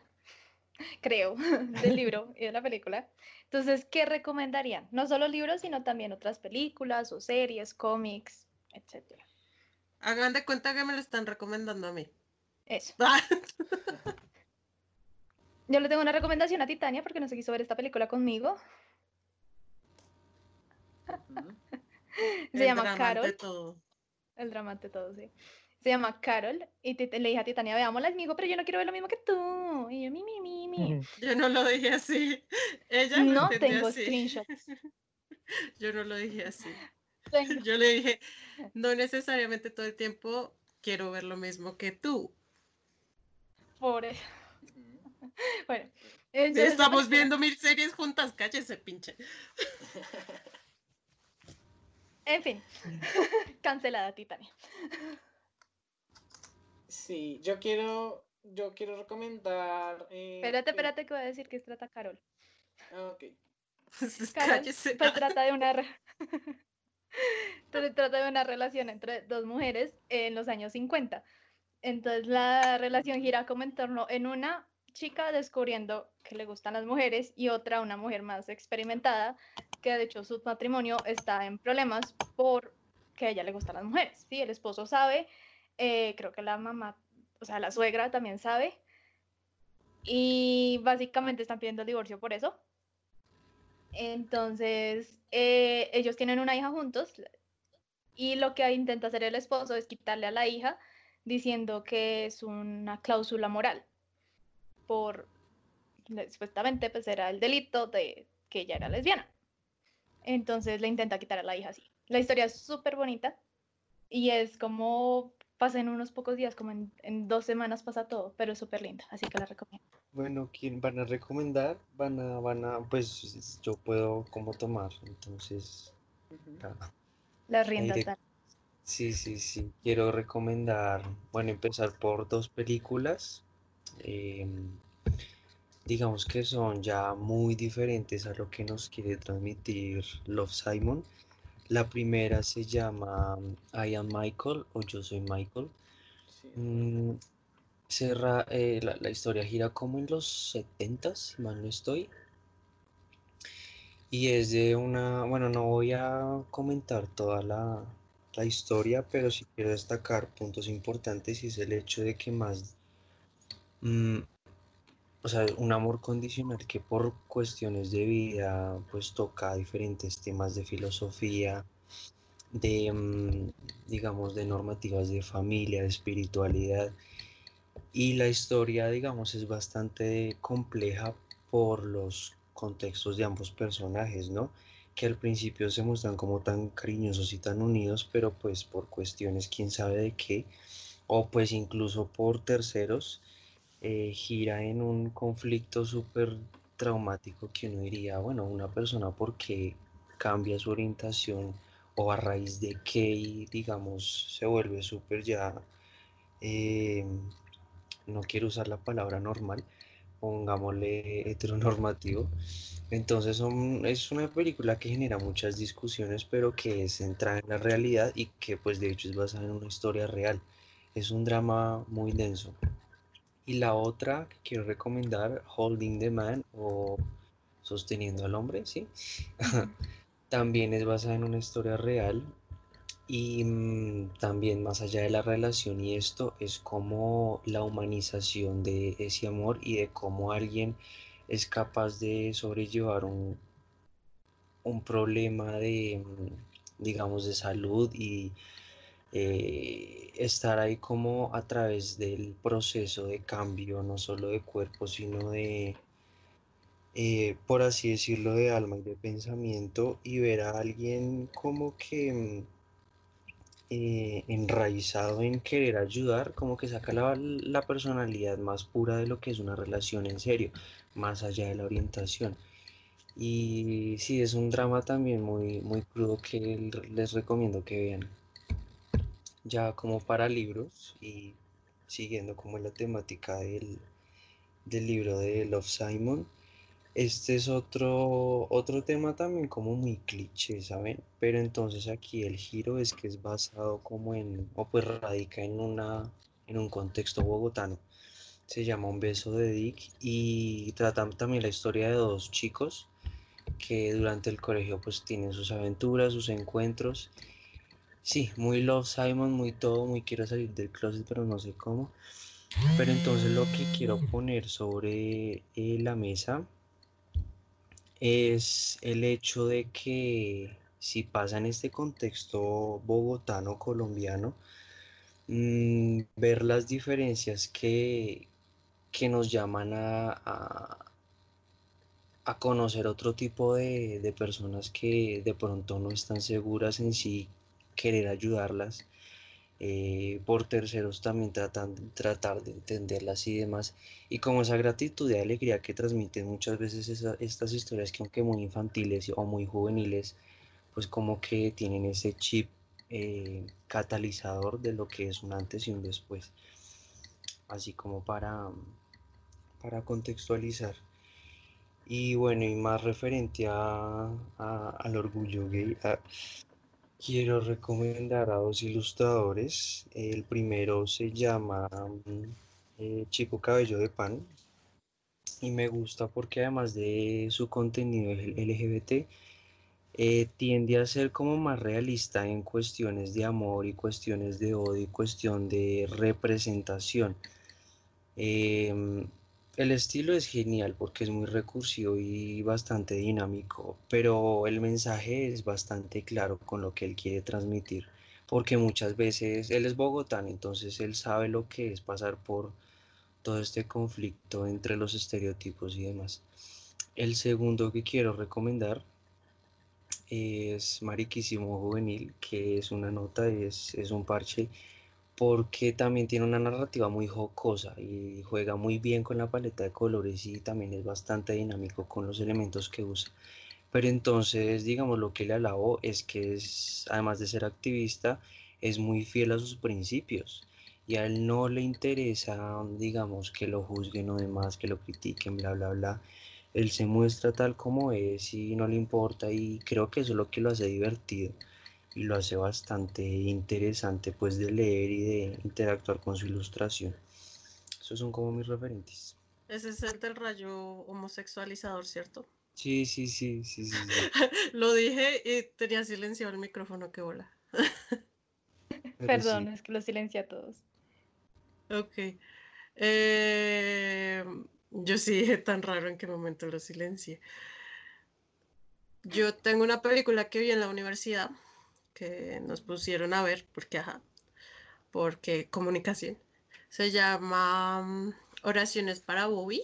creo, del libro y de la película, entonces, ¿qué recomendarían? No solo libros, sino también otras películas o series, cómics, etcétera. Hagan de cuenta que me lo están recomendando a mí. Eso. Ah. Yo le tengo una recomendación a Titania porque no se quiso ver esta película conmigo. se llama Carol. Todo. El drama de todo, sí. Se llama Carol y le dije a Titania, veámosla, y me dijo, pero yo no quiero ver lo mismo que tú. Y yo, mi, mi, mi, mi. Yo no lo dije así. Ella no tengo screenshots. Yo no lo dije así. Yo le dije, no necesariamente todo el tiempo quiero ver lo mismo que tú. Pobre. Bueno. Estamos viendo mil series juntas, cállese, pinche. En fin, cancelada Titania. Sí, yo quiero yo quiero recomendar. Eh, espérate, espérate, que voy a decir que es Trata Carol. Ah, ok. pues trata de una. trata de una relación entre dos mujeres en los años 50. Entonces la relación gira como en torno en una chica descubriendo que le gustan las mujeres y otra una mujer más experimentada que de hecho su matrimonio está en problemas por que a ella le gustan las mujeres. ¿sí? El esposo sabe, eh, creo que la mamá, o sea, la suegra también sabe y básicamente están pidiendo el divorcio por eso. Entonces, eh, ellos tienen una hija juntos y lo que intenta hacer el esposo es quitarle a la hija diciendo que es una cláusula moral por supuestamente pues era el delito de que ella era lesbiana. Entonces le intenta quitar a la hija así. La historia es súper bonita y es como pasa en unos pocos días, como en, dos semanas pasa todo, pero es súper linda, así que la recomiendo. Bueno, ¿quién van a recomendar? Van a, van a, pues yo puedo como tomar, entonces. Las riendas. Sí, sí, sí. Quiero recomendar, bueno, empezar por dos películas. Em, digamos que son ya muy diferentes a lo que nos quiere transmitir Love Simon. La primera se llama I am Michael o Yo soy Michael. Mm, eh, la, historia gira como en los 70, si mal no estoy. Y es de una, bueno, no voy a comentar toda la, historia, pero sí quiero destacar puntos importantes y es el hecho de que más, mm, o sea, un amor condicional que por cuestiones de vida, pues toca diferentes temas de filosofía, de, mm, digamos, de normativas de familia, de espiritualidad. Y la historia, digamos, es bastante compleja por los contextos de ambos personajes, ¿no? Que al principio se muestran como tan cariñosos y tan unidos, pero pues por cuestiones quién sabe de qué, o pues incluso por terceros, eh, gira en un conflicto súper traumático que uno diría, bueno, una persona porque cambia su orientación o a raíz de qué, digamos, se vuelve súper ya, eh, no quiero usar la palabra normal, pongámosle heteronormativo. Entonces es una película que genera muchas discusiones, pero que es centrada en la realidad y que pues de hecho es basada en una historia real. Es un drama muy denso. Y la otra que quiero recomendar, Holding the Man o Sosteniendo al Hombre, ¿sí? también es basada en una historia real y mm, también más allá de la relación y esto es como la humanización de ese amor y de cómo alguien es capaz de sobrellevar un, un problema de, mm, digamos, de salud y eh, estar ahí como a través del proceso de cambio, no solo de cuerpo, sino de, eh, por así decirlo, de alma y de pensamiento y ver a alguien como que mm, eh, enraizado en querer ayudar, como que saca la, la, personalidad más pura de lo que es una relación en serio, más allá de la orientación. Y sí, es un drama también muy, muy crudo que les recomiendo que vean ya como para libros y siguiendo como la temática del, libro de Love Simon. Este es otro, otro tema también como muy cliché, ¿saben? Pero entonces aquí el giro es que es basado como en, o pues radica en una, en un contexto bogotano. Se llama Un beso de Dick y trata también la historia de dos chicos que durante el colegio pues tienen sus aventuras, sus encuentros Sí, muy Love Simon, muy todo, muy quiero salir del closet, pero no sé cómo. Pero entonces lo que quiero poner sobre eh, la mesa es el hecho de que si pasa en este contexto bogotano, colombiano, mm, ver las diferencias que, que nos llaman a, a, conocer otro tipo de, de personas que de pronto no están seguras en sí querer ayudarlas, eh, por terceros también tratan, tratar de entenderlas y demás. Y como esa gratitud y alegría que transmiten muchas veces estas historias que aunque muy infantiles o muy juveniles, pues como que tienen ese chip eh, catalizador de lo que es un antes y un después. así como para, para contextualizar. Y bueno, y más referente a, al orgullo gay, quiero recomendar a dos ilustradores. El primero se llama eh, Chico Cabello de Pan y me gusta porque además de su contenido LGBT, eh, tiende a ser como más realista en cuestiones de amor y cuestiones de odio y cuestión de representación. Em, el estilo es genial porque es muy recursivo y bastante dinámico, pero el mensaje es bastante claro con lo que él quiere transmitir, porque muchas veces él es bogotano, entonces él sabe lo que es pasar por todo este conflicto entre los estereotipos y demás. El segundo que quiero recomendar es Mariquísimo Juvenil, que es una nota, es, es un parche porque también tiene una narrativa muy jocosa y juega muy bien con la paleta de colores y también es bastante dinámico con los elementos que usa. Pero entonces, digamos, lo que le alabo es que es, además de ser activista, es muy fiel a sus principios y a él no le interesa, digamos, que lo juzguen o demás, que lo critiquen, bla, bla, bla. Él se muestra tal como es y no le importa y creo que eso es lo que lo hace divertido y lo hace bastante interesante pues de leer y de interactuar con su ilustración. Esos son como mis referentes. Ese es el del rayo homosexualizador, ¿cierto? Sí, sí, sí, sí, sí. lo dije y tenía silenciado el micrófono, qué bola. Perdón, es que lo silencié a todos. Ok. Eh, yo sí dije tan raro en qué momento lo silencié. Yo tengo una película que vi en la universidad que nos pusieron a ver, porque ajá, porque comunicación. Se llama mm, Oraciones para Bobby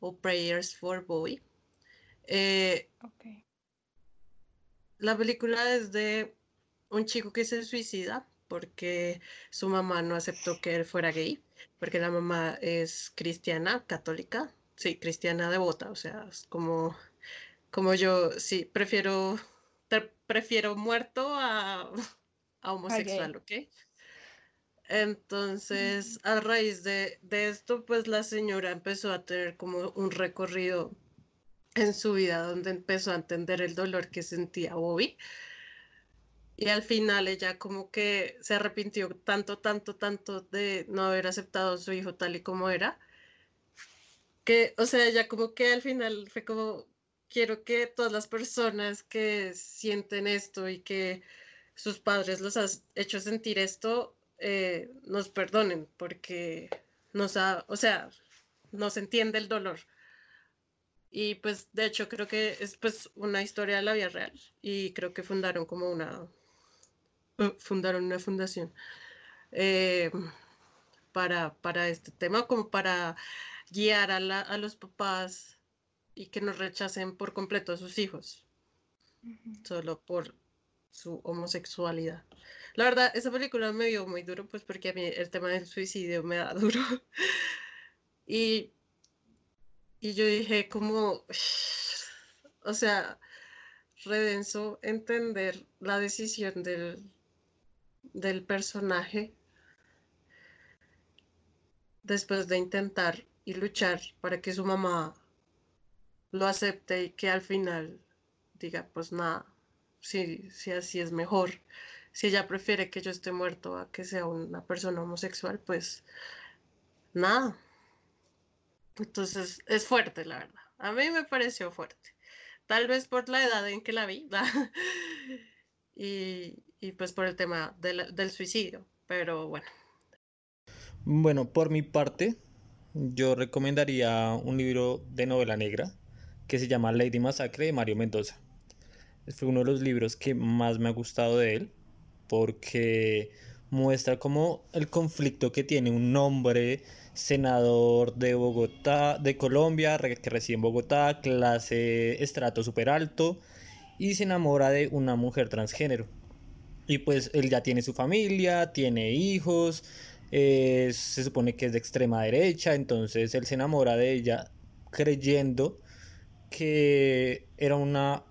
o Prayers for Bobby. Eh, la película es de un chico que se suicida porque su mamá no aceptó que él fuera gay, porque la mamá es cristiana, católica, sí, cristiana devota, o sea, es como, como yo, sí, prefiero prefiero muerto a, homosexual, ¿ok? Entonces, a raíz de, esto, pues la señora empezó a tener como un recorrido en su vida donde empezó a entender el dolor que sentía Bobby. Y al final ella como que se arrepintió tanto, tanto, tanto de no haber aceptado a su hijo tal y como era, que, o sea, ella como que al final fue como, quiero que todas las personas que sienten esto y que sus padres los han hecho sentir esto, eh, nos perdonen, porque nos ha, o sea, nos entiende el dolor. Y pues de hecho creo que es pues una historia de la vida real y creo que fundaron como una, uh, fundaron una fundación eh, para, para este tema, como para guiar a, a los papás y que nos rechacen por completo a sus hijos, solo por su homosexualidad. La verdad, esa película me dio muy duro, pues porque a mí el tema del suicidio me da duro. y, y yo dije como, o sea, redenso entender la decisión del, del personaje después de intentar y luchar para que su mamá lo acepte y que al final diga, pues nada, si, si así es mejor. Si ella prefiere que yo esté muerto a que sea una persona homosexual, pues nada. Entonces es fuerte, la verdad. A mí me pareció fuerte. Tal vez por la edad en que la vi y, y, pues por el tema del, del suicidio. Pero bueno. Bueno, por mi parte, yo recomendaría un libro de novela negra que se llama Lady Masacre de Mario Mendoza. Fue uno de los libros que más me ha gustado de él porque muestra como el conflicto que tiene un hombre senador de Bogotá, de Colombia, que reside en Bogotá, clase estrato super alto y se enamora de una mujer transgénero. Y pues él ya tiene su familia, tiene hijos, se supone que es de extrema derecha, entonces él se enamora de ella creyendo que era una,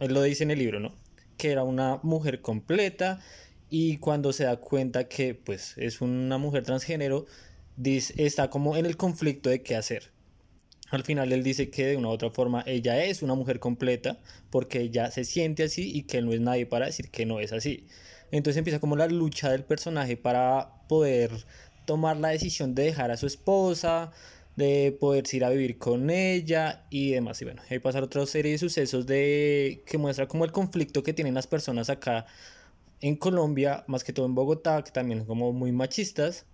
él lo dice en el libro, ¿no? Que era una mujer completa y cuando se da cuenta que pues es una mujer transgénero, está como en el conflicto de qué hacer. Al final él dice que de una u otra forma ella es una mujer completa porque ella se siente así y que no es nadie para decir que no es así. Entonces empieza como la lucha del personaje para poder tomar la decisión de dejar a su esposa, de poder ir a vivir con ella y demás. Y bueno, ahí pasar otra serie de sucesos de que muestra como el conflicto que tienen las personas acá en Colombia, más que todo en Bogotá, que también como muy machistas,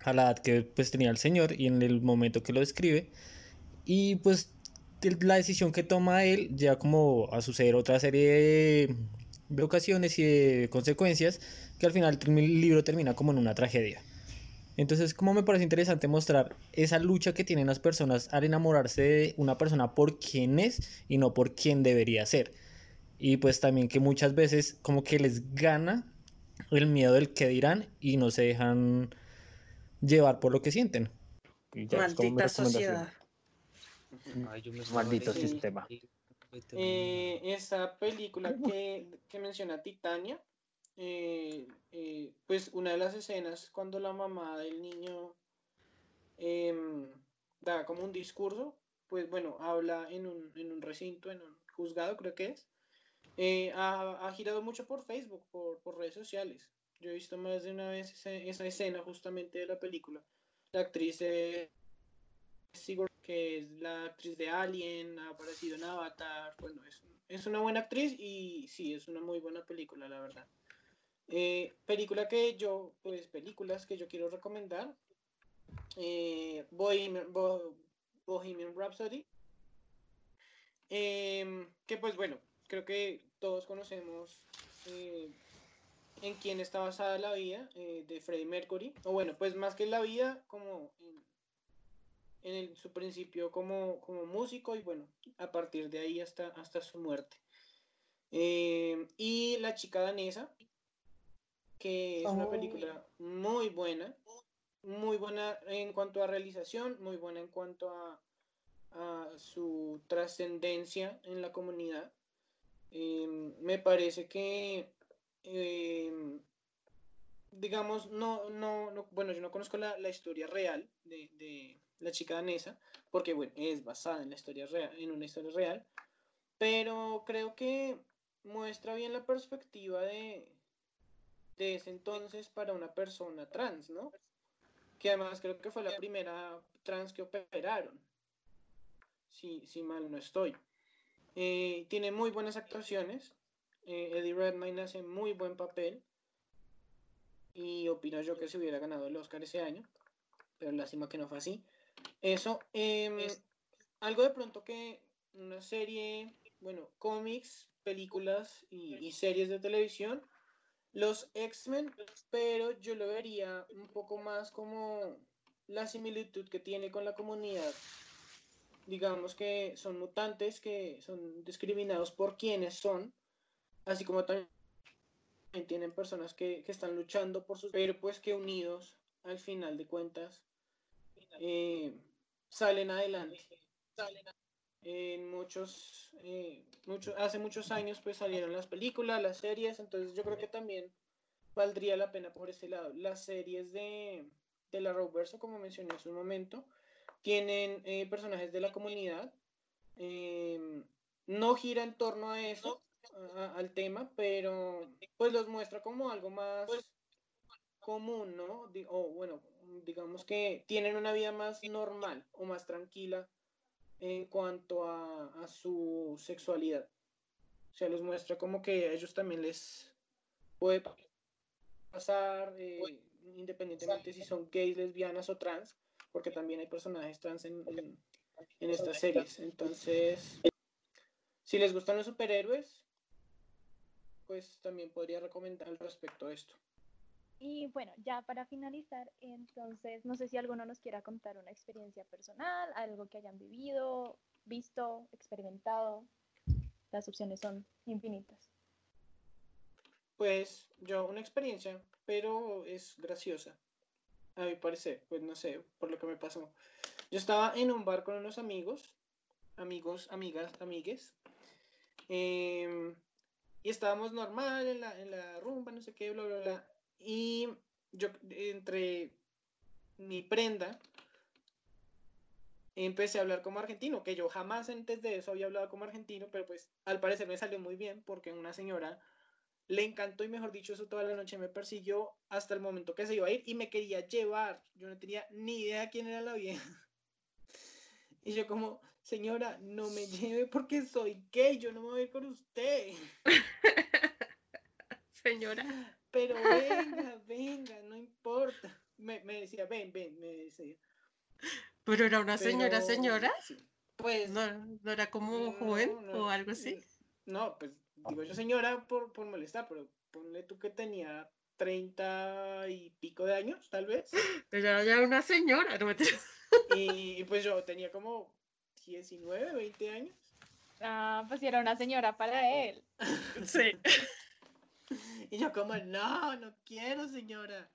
a la edad que pues tenía el señor y en el momento que lo describe. Y pues la decisión que toma él ya como a suceder otra serie de, ocasiones y de consecuencias que al final el libro termina como en una tragedia. Entonces, como me parece interesante mostrar esa lucha que tienen las personas al enamorarse de una persona por quien es y no por quien debería ser. Y pues también que muchas veces como que les gana el miedo del que dirán y no se dejan llevar por lo que sienten. Maldita sociedad. Maldito sistema. Eh, esa película que, que menciona Titania, eh, eh, pues una de las escenas cuando la mamá del niño em, da como un discurso, pues bueno, habla en un, en un recinto, en un juzgado creo que es, ha, ha, girado mucho por Facebook, por, redes sociales. Yo he visto más de una vez esa, escena justamente de la película. La actriz es Sigourney que es la actriz de Alien, ha aparecido en Avatar, bueno, es, es una buena actriz y sí, es una muy buena película, la verdad. Eh, película que yo, pues películas que yo quiero recomendar, eh, Bohemian, Bohemian Rhapsody, em, que pues bueno, creo que todos conocemos eh, en quién está basada la vida de Freddie Mercury, o bueno, pues más que la vida, como en, su principio como, como músico y bueno, a partir de ahí hasta, hasta su muerte. Eh, y La chica danesa, que es una oh. película muy buena, muy buena en cuanto a realización, muy buena en cuanto a, a su trascendencia en la comunidad. Eh, me parece que, eh, digamos, no, no, no, bueno, yo no conozco la, la historia real de, de la chica danesa, porque bueno, es basada en la historia real, en una historia real, pero creo que muestra bien la perspectiva de, de ese entonces para una persona trans, ¿no? Que además creo que fue la primera trans que operaron, si, si mal no estoy. Eh, tiene muy buenas actuaciones, eh, Eddie Redmayne hace muy buen papel, y opino yo que se hubiera ganado el Oscar ese año, pero lástima que no fue así. Eso, em, algo de pronto que una serie, bueno, cómics, películas y, series de televisión, los X-Men, pero yo lo vería un poco más como la similitud que tiene con la comunidad. Digamos que son mutantes que son discriminados por quienes son, así como también tienen personas que, que están luchando por sus, pero pues que unidos al final de cuentas eh, salen adelante. En muchos, eh, hace muchos años pues salieron las películas, las series, entonces yo creo que también valdría la pena por ese lado. Las series de, de la Roverso, como mencioné hace un momento, tienen eh, personajes de la comunidad. Em, no gira en torno a eso, al tema, pero pues los muestra como algo más común, ¿no? O bueno, digamos que tienen una vida más normal o más tranquila en cuanto a, su sexualidad. O sea, los muestra como que a ellos también les puede pasar, eh, independientemente si son gays, lesbianas o trans, porque también hay personajes trans en, en estas series. Entonces, si les gustan los superhéroes, pues también podría recomendar respecto a esto. Y bueno, ya para finalizar, entonces, no sé si alguno nos quiera contar una experiencia personal, algo que hayan vivido, visto, experimentado. Las opciones son infinitas. Pues yo, una experiencia, pero es graciosa, a mi parecer, pues no sé, por lo que me pasó. Yo estaba en un bar con unos amigos, amigos, amigas, amigues, em, y estábamos normal en la, en la rumba, no sé qué, bla, bla, bla y yo entre mi prenda, empecé a hablar como argentino, que yo jamás antes de eso había hablado como argentino, pero pues al parecer me salió muy bien porque una señora le encantó y mejor dicho eso toda la noche me persiguió hasta el momento que se iba a ir y me quería llevar. Yo no tenía ni idea quién era la vieja. Y yo como, señora, no me lleve porque soy gay, yo no me voy a ir con usted. señora. Pero venga, venga, no importa. Me, me decía, ven, ven, me decía. Pero era una señora, señora. Pues. No, no, era como joven o algo así. No, pues digo yo señora por, por molestar, pero ponle tú que tenía treinta y pico de años, tal vez. Pero era ya una señora, no me y, pues yo tenía como 19, 20 años. Ah, pues era una señora para él. Sí. Y yo como, no, no quiero, señora.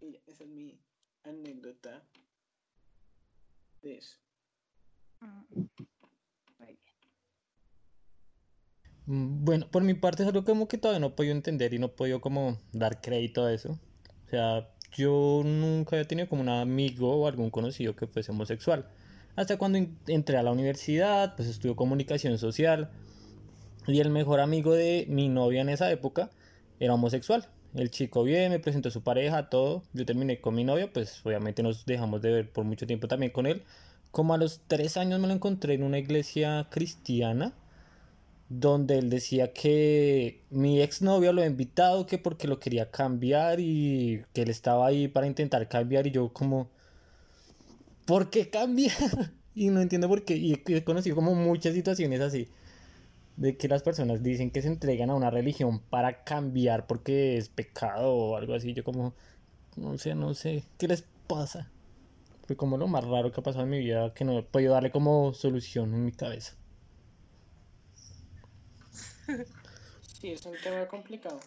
Y esa es mi anécdota de eso. Mm. Mm, bueno, por mi parte es algo como que todavía no he podido entender y no he podido como dar crédito a eso. O sea, yo nunca había tenido como un amigo o algún conocido que fuese homosexual. Hasta cuando entré a la universidad, pues estudió comunicación social. Y el mejor amigo de mi novia en esa época era homosexual. El chico bien, me presentó su pareja, todo. Yo terminé con mi novia, pues obviamente nos dejamos de ver por mucho tiempo también con él. Como a los tres años me lo encontré en una iglesia cristiana, donde él decía que mi exnovio lo había invitado, que porque lo quería cambiar y que él estaba ahí para intentar cambiar. Y yo, como, ¿por qué cambiar? y no entiendo por qué. Y he conocido como muchas situaciones así de que las personas dicen que se entregan a una religión para cambiar porque es pecado o algo así. Yo como, no sé, no sé, ¿qué les pasa? Fue como lo más raro que ha pasado en mi vida que no he podido darle como solución en mi cabeza. Sí, es un tema complicado.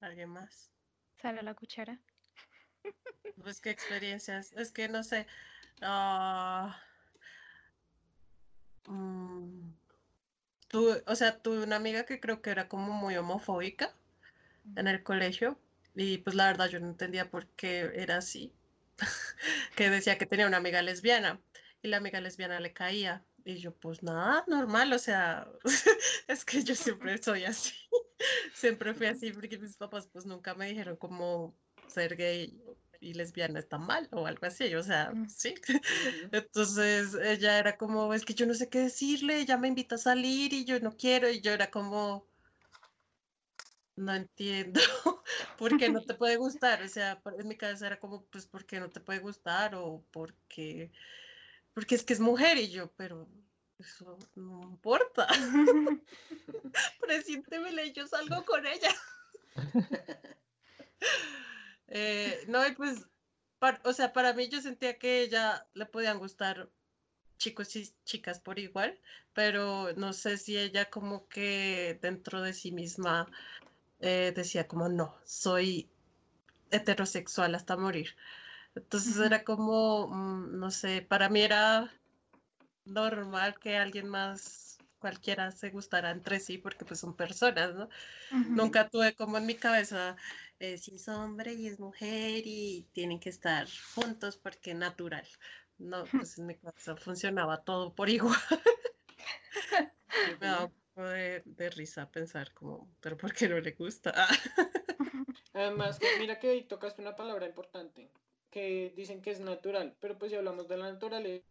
¿Alguien más? Sale la cuchara. Pues qué experiencias. Es que no sé. Ah, mm, o sea, tuve una amiga que creo que era como muy homofóbica en el colegio. Y pues la verdad yo no entendía por qué era así. que decía que tenía una amiga lesbiana y la amiga lesbiana le caía. Y yo, pues nada, normal, o sea, es que yo siempre soy así. siempre fui así porque mis papás pues nunca me dijeron como ser gay y lesbiana está mal o algo así, o sea, mm. sí. Entonces ella era como, es que yo no sé qué decirle, ella me invita a salir y yo no quiero y yo era como, no entiendo por qué no te puede gustar, o sea, en mi cabeza era como, pues, ¿por qué no te puede gustar? O porque, porque es que es mujer y yo, pero eso no importa. Presiéntemela y yo salgo con ella. Eh, no, y pues, o sea, para mí yo sentía que ella le podían gustar chicos y chicas por igual, pero no sé si ella como que dentro de sí misma eh, decía como, no, soy heterosexual hasta morir. Entonces era como, mm, no sé, para mí era normal que alguien más cualquiera se gustara entre sí porque pues son personas, ¿no? Nunca tuve como en mi cabeza eh, si es hombre y es mujer y tienen que estar juntos porque es natural. No, pues en mi casa funcionaba todo por igual. me da un poco de, risa pensar como, pero ¿por qué no le gusta? Además, mira que tocaste una palabra importante, que dicen que es natural, pero pues si hablamos de la naturaleza,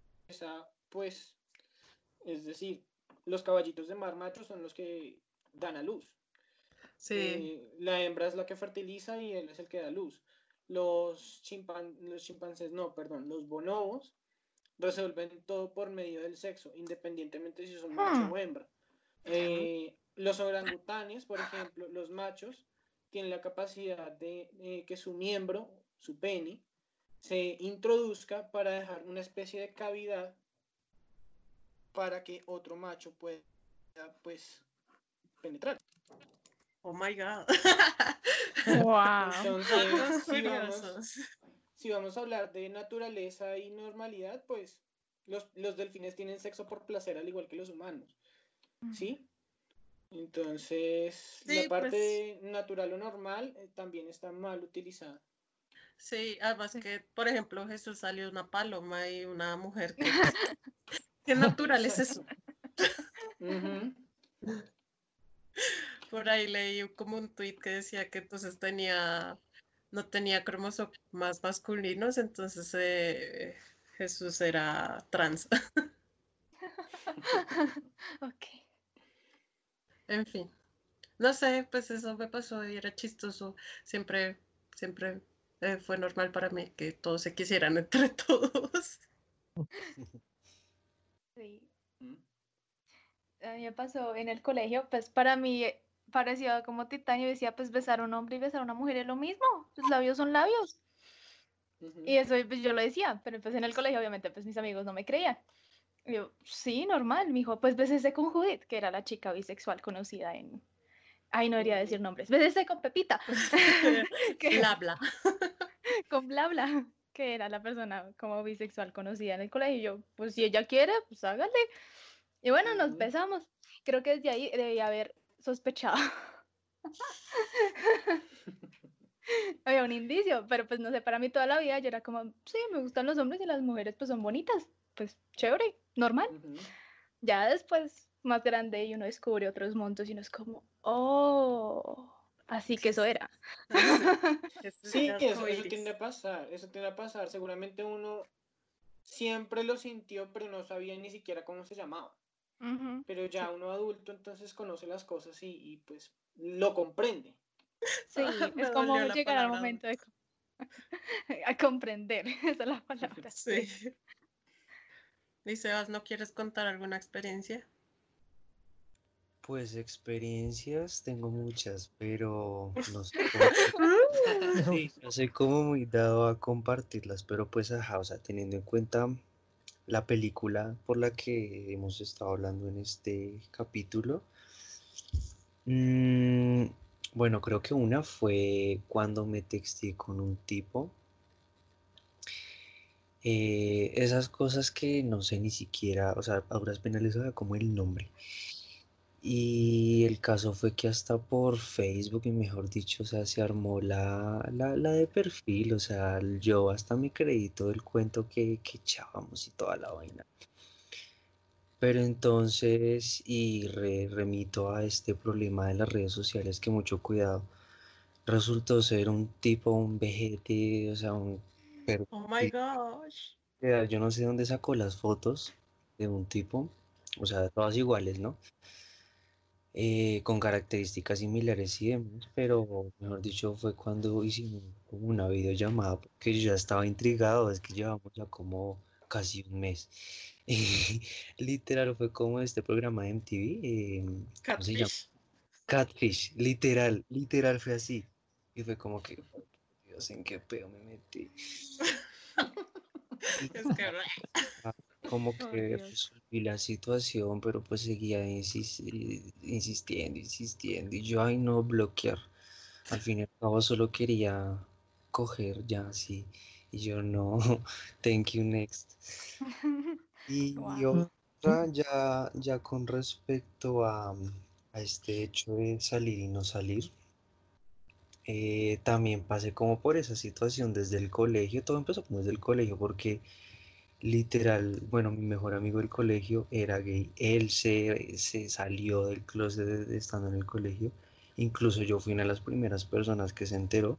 pues, es decir, los caballitos de mar machos son los que dan a luz. Sí. Eh, la hembra es la que fertiliza y él es el que da luz. Los, chimpan los chimpancés, no, perdón, los bonobos resuelven todo por medio del sexo, independientemente si son macho o hembra. Eh, los orangutanes, por ejemplo, los machos, tienen la capacidad de que su miembro, su pene, se introduzca para dejar una especie de cavidad para que otro macho pueda, pues, penetrar. Oh my god. wow. si vamos, a hablar de naturaleza y normalidad, pues los, delfines tienen sexo por placer al igual que los humanos. ¿Sí? Entonces, la parte pues natural o normal eh, también está mal utilizada. Sí, además que, por ejemplo, Jesús salió una paloma y una mujer. Que, ¿Qué natural es eso? Por ahí leí como un tweet que decía que entonces tenía, no tenía cromosomas masculinos, entonces eh, Jesús era trans. ok. En fin. No sé, pues eso me pasó y era chistoso. Siempre, siempre eh, fue normal para mí que todos se quisieran entre todos. Sí. A mí me pasó en el colegio, pues para mí parecía como titanio, decía pues besar a un hombre y besar a una mujer es lo mismo, los labios son labios. Y eso pues, yo lo decía, pero pues en el colegio obviamente pues mis amigos no me creían. Y yo, sí, normal, me dijo, pues besese con Judith, que era la chica bisexual conocida en... Ay, no debería decir nombres. Besese con Pepita. que... Bla, bla. con bla, bla, que era la persona como bisexual conocida en el colegio. Y yo, pues si ella quiere, pues hágale. Y bueno, nos besamos. Creo que desde ahí debía haber sospechado. Había un indicio, pero pues no sé, para mí toda la vida yo era como, sí, me gustan los hombres y las mujeres pues son bonitas, pues chévere, normal. Ya después, más grande, y uno descubre otros montos y uno es como, oh, así que eso era. sí, eso, eso tiende a pasar, eso tiende a pasar. Seguramente uno siempre lo sintió, pero no sabía ni siquiera cómo se llamaba. Pero ya uno adulto entonces conoce las cosas y, pues lo comprende. Sí, es como llegar al momento de a comprender, esa es la palabra. Sí. ¿Y Sebas, no quieres contar alguna experiencia? Pues experiencias tengo muchas, pero no sé no soy como muy dado a compartirlas, pero pues ajá, o sea, teniendo en cuenta la película por la que hemos estado hablando en este capítulo. Mm, bueno, creo que una fue cuando me texté con un tipo. Eh, esas cosas que no sé ni siquiera, o sea, a duras penas les como el nombre. Y el caso fue que hasta por Facebook, y mejor dicho, o sea, se armó la, la, la de perfil, o sea, yo hasta me creí todo el cuento que, que echábamos y toda la vaina. Pero entonces, y remito a este problema de las redes sociales, que mucho cuidado, resultó ser un tipo, un vejete, o sea, un... Oh my gosh. Yo no sé dónde sacó las fotos de un tipo, o sea, todas iguales, ¿no? Eh, con características similares y demás, pero mejor dicho fue cuando hicimos como una videollamada, porque yo ya estaba intrigado, es que llevamos ya como casi un mes. Literal fue como este programa de MTV, eh, Catfish. Catfish, literal, literal fue así. Y fue como que, Dios, ¿en qué pedo me metí? es que como que resolví la situación, pero pues seguía insistiendo, insistiendo, y yo, ay no, bloquear. Al fin y al cabo solo quería coger ya así, y yo no, thank you, next. Y otra ya, ya con respecto a, a, este hecho de salir y no salir, eh, también pasé como por esa situación desde el colegio, todo empezó como desde el colegio, porque literal, bueno, mi mejor amigo del colegio era gay. Él se, se salió del closet de, estando en el colegio. Incluso yo fui una de las primeras personas que se enteró.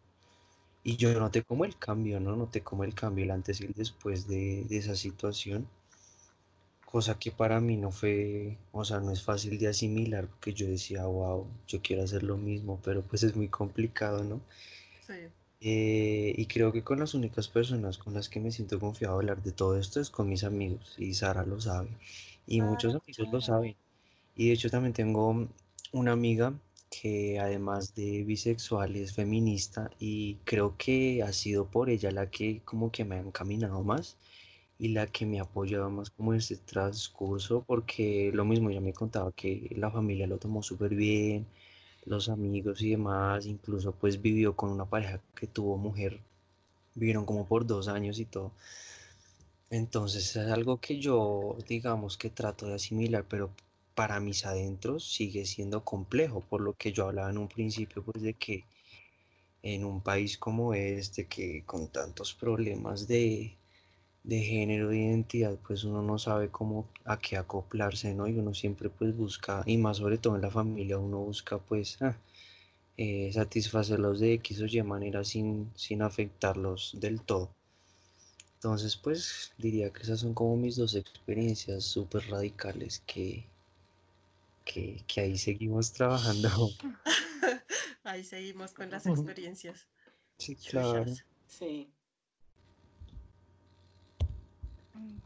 Y yo noté como el cambio, ¿no? Noté como el cambio, el antes y el después de, de esa situación. Cosa que para mí no fue, o sea, no es fácil de asimilar, porque yo decía, wow, yo quiero hacer lo mismo, pero pues es muy complicado, ¿no? Sí. Eh, y creo que con las únicas personas con las que me siento confiado hablar de todo esto es con mis amigos, y Sara lo sabe, y muchos amigos lo saben. Y de hecho también tengo una amiga que además de bisexual es feminista y creo que ha sido por ella la que como que me ha encaminado más y la que me ha apoyado más como en este transcurso porque lo mismo ya me contaba que la familia lo tomó súper bien, los amigos y demás, incluso pues vivió con una pareja que tuvo mujer, vivieron como por dos años y todo. Entonces es algo que yo digamos que trato de asimilar, pero para mis adentros sigue siendo complejo, por lo que yo hablaba en un principio, pues de que en un país como este, que con tantos problemas de, de género, de identidad, pues uno no sabe cómo a qué acoplarse, ¿no? Y uno siempre pues busca, y más sobre todo en la familia, uno busca pues ah, eh, satisfacerlos de X o Y manera sin, sin afectarlos del todo. Entonces pues diría que esas son como mis dos experiencias súper radicales que, que, que ahí seguimos trabajando. ahí seguimos con las experiencias. Sí, claro. Sí.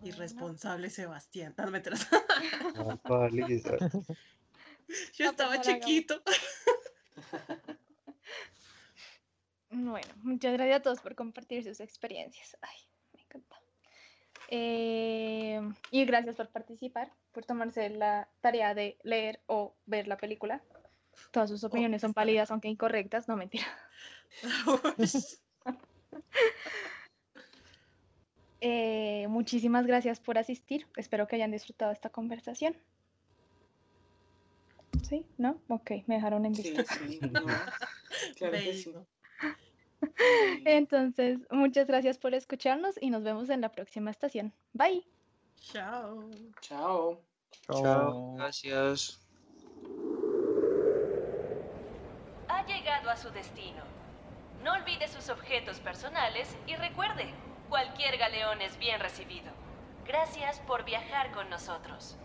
Irresponsable Sebastián. No, me Yo estaba chiquito. Bueno, muchas gracias a todos por compartir sus experiencias. Ay, me encanta. Eh, y gracias por participar, por tomarse la tarea de leer o ver la película. Todas sus opiniones son válidas, aunque incorrectas, no mentira. Eh, muchísimas gracias por asistir. Espero que hayan disfrutado esta conversación. ¿Sí? ¿No? Ok, me dejaron en visto. Entonces, muchas gracias por escucharnos y nos vemos en la próxima estación. Bye. Chao. Chao. Chao. Gracias. Ha llegado a su destino. No olvide sus objetos personales y recuerde, Cualquier galeón es bien recibido. Gracias por viajar con nosotros.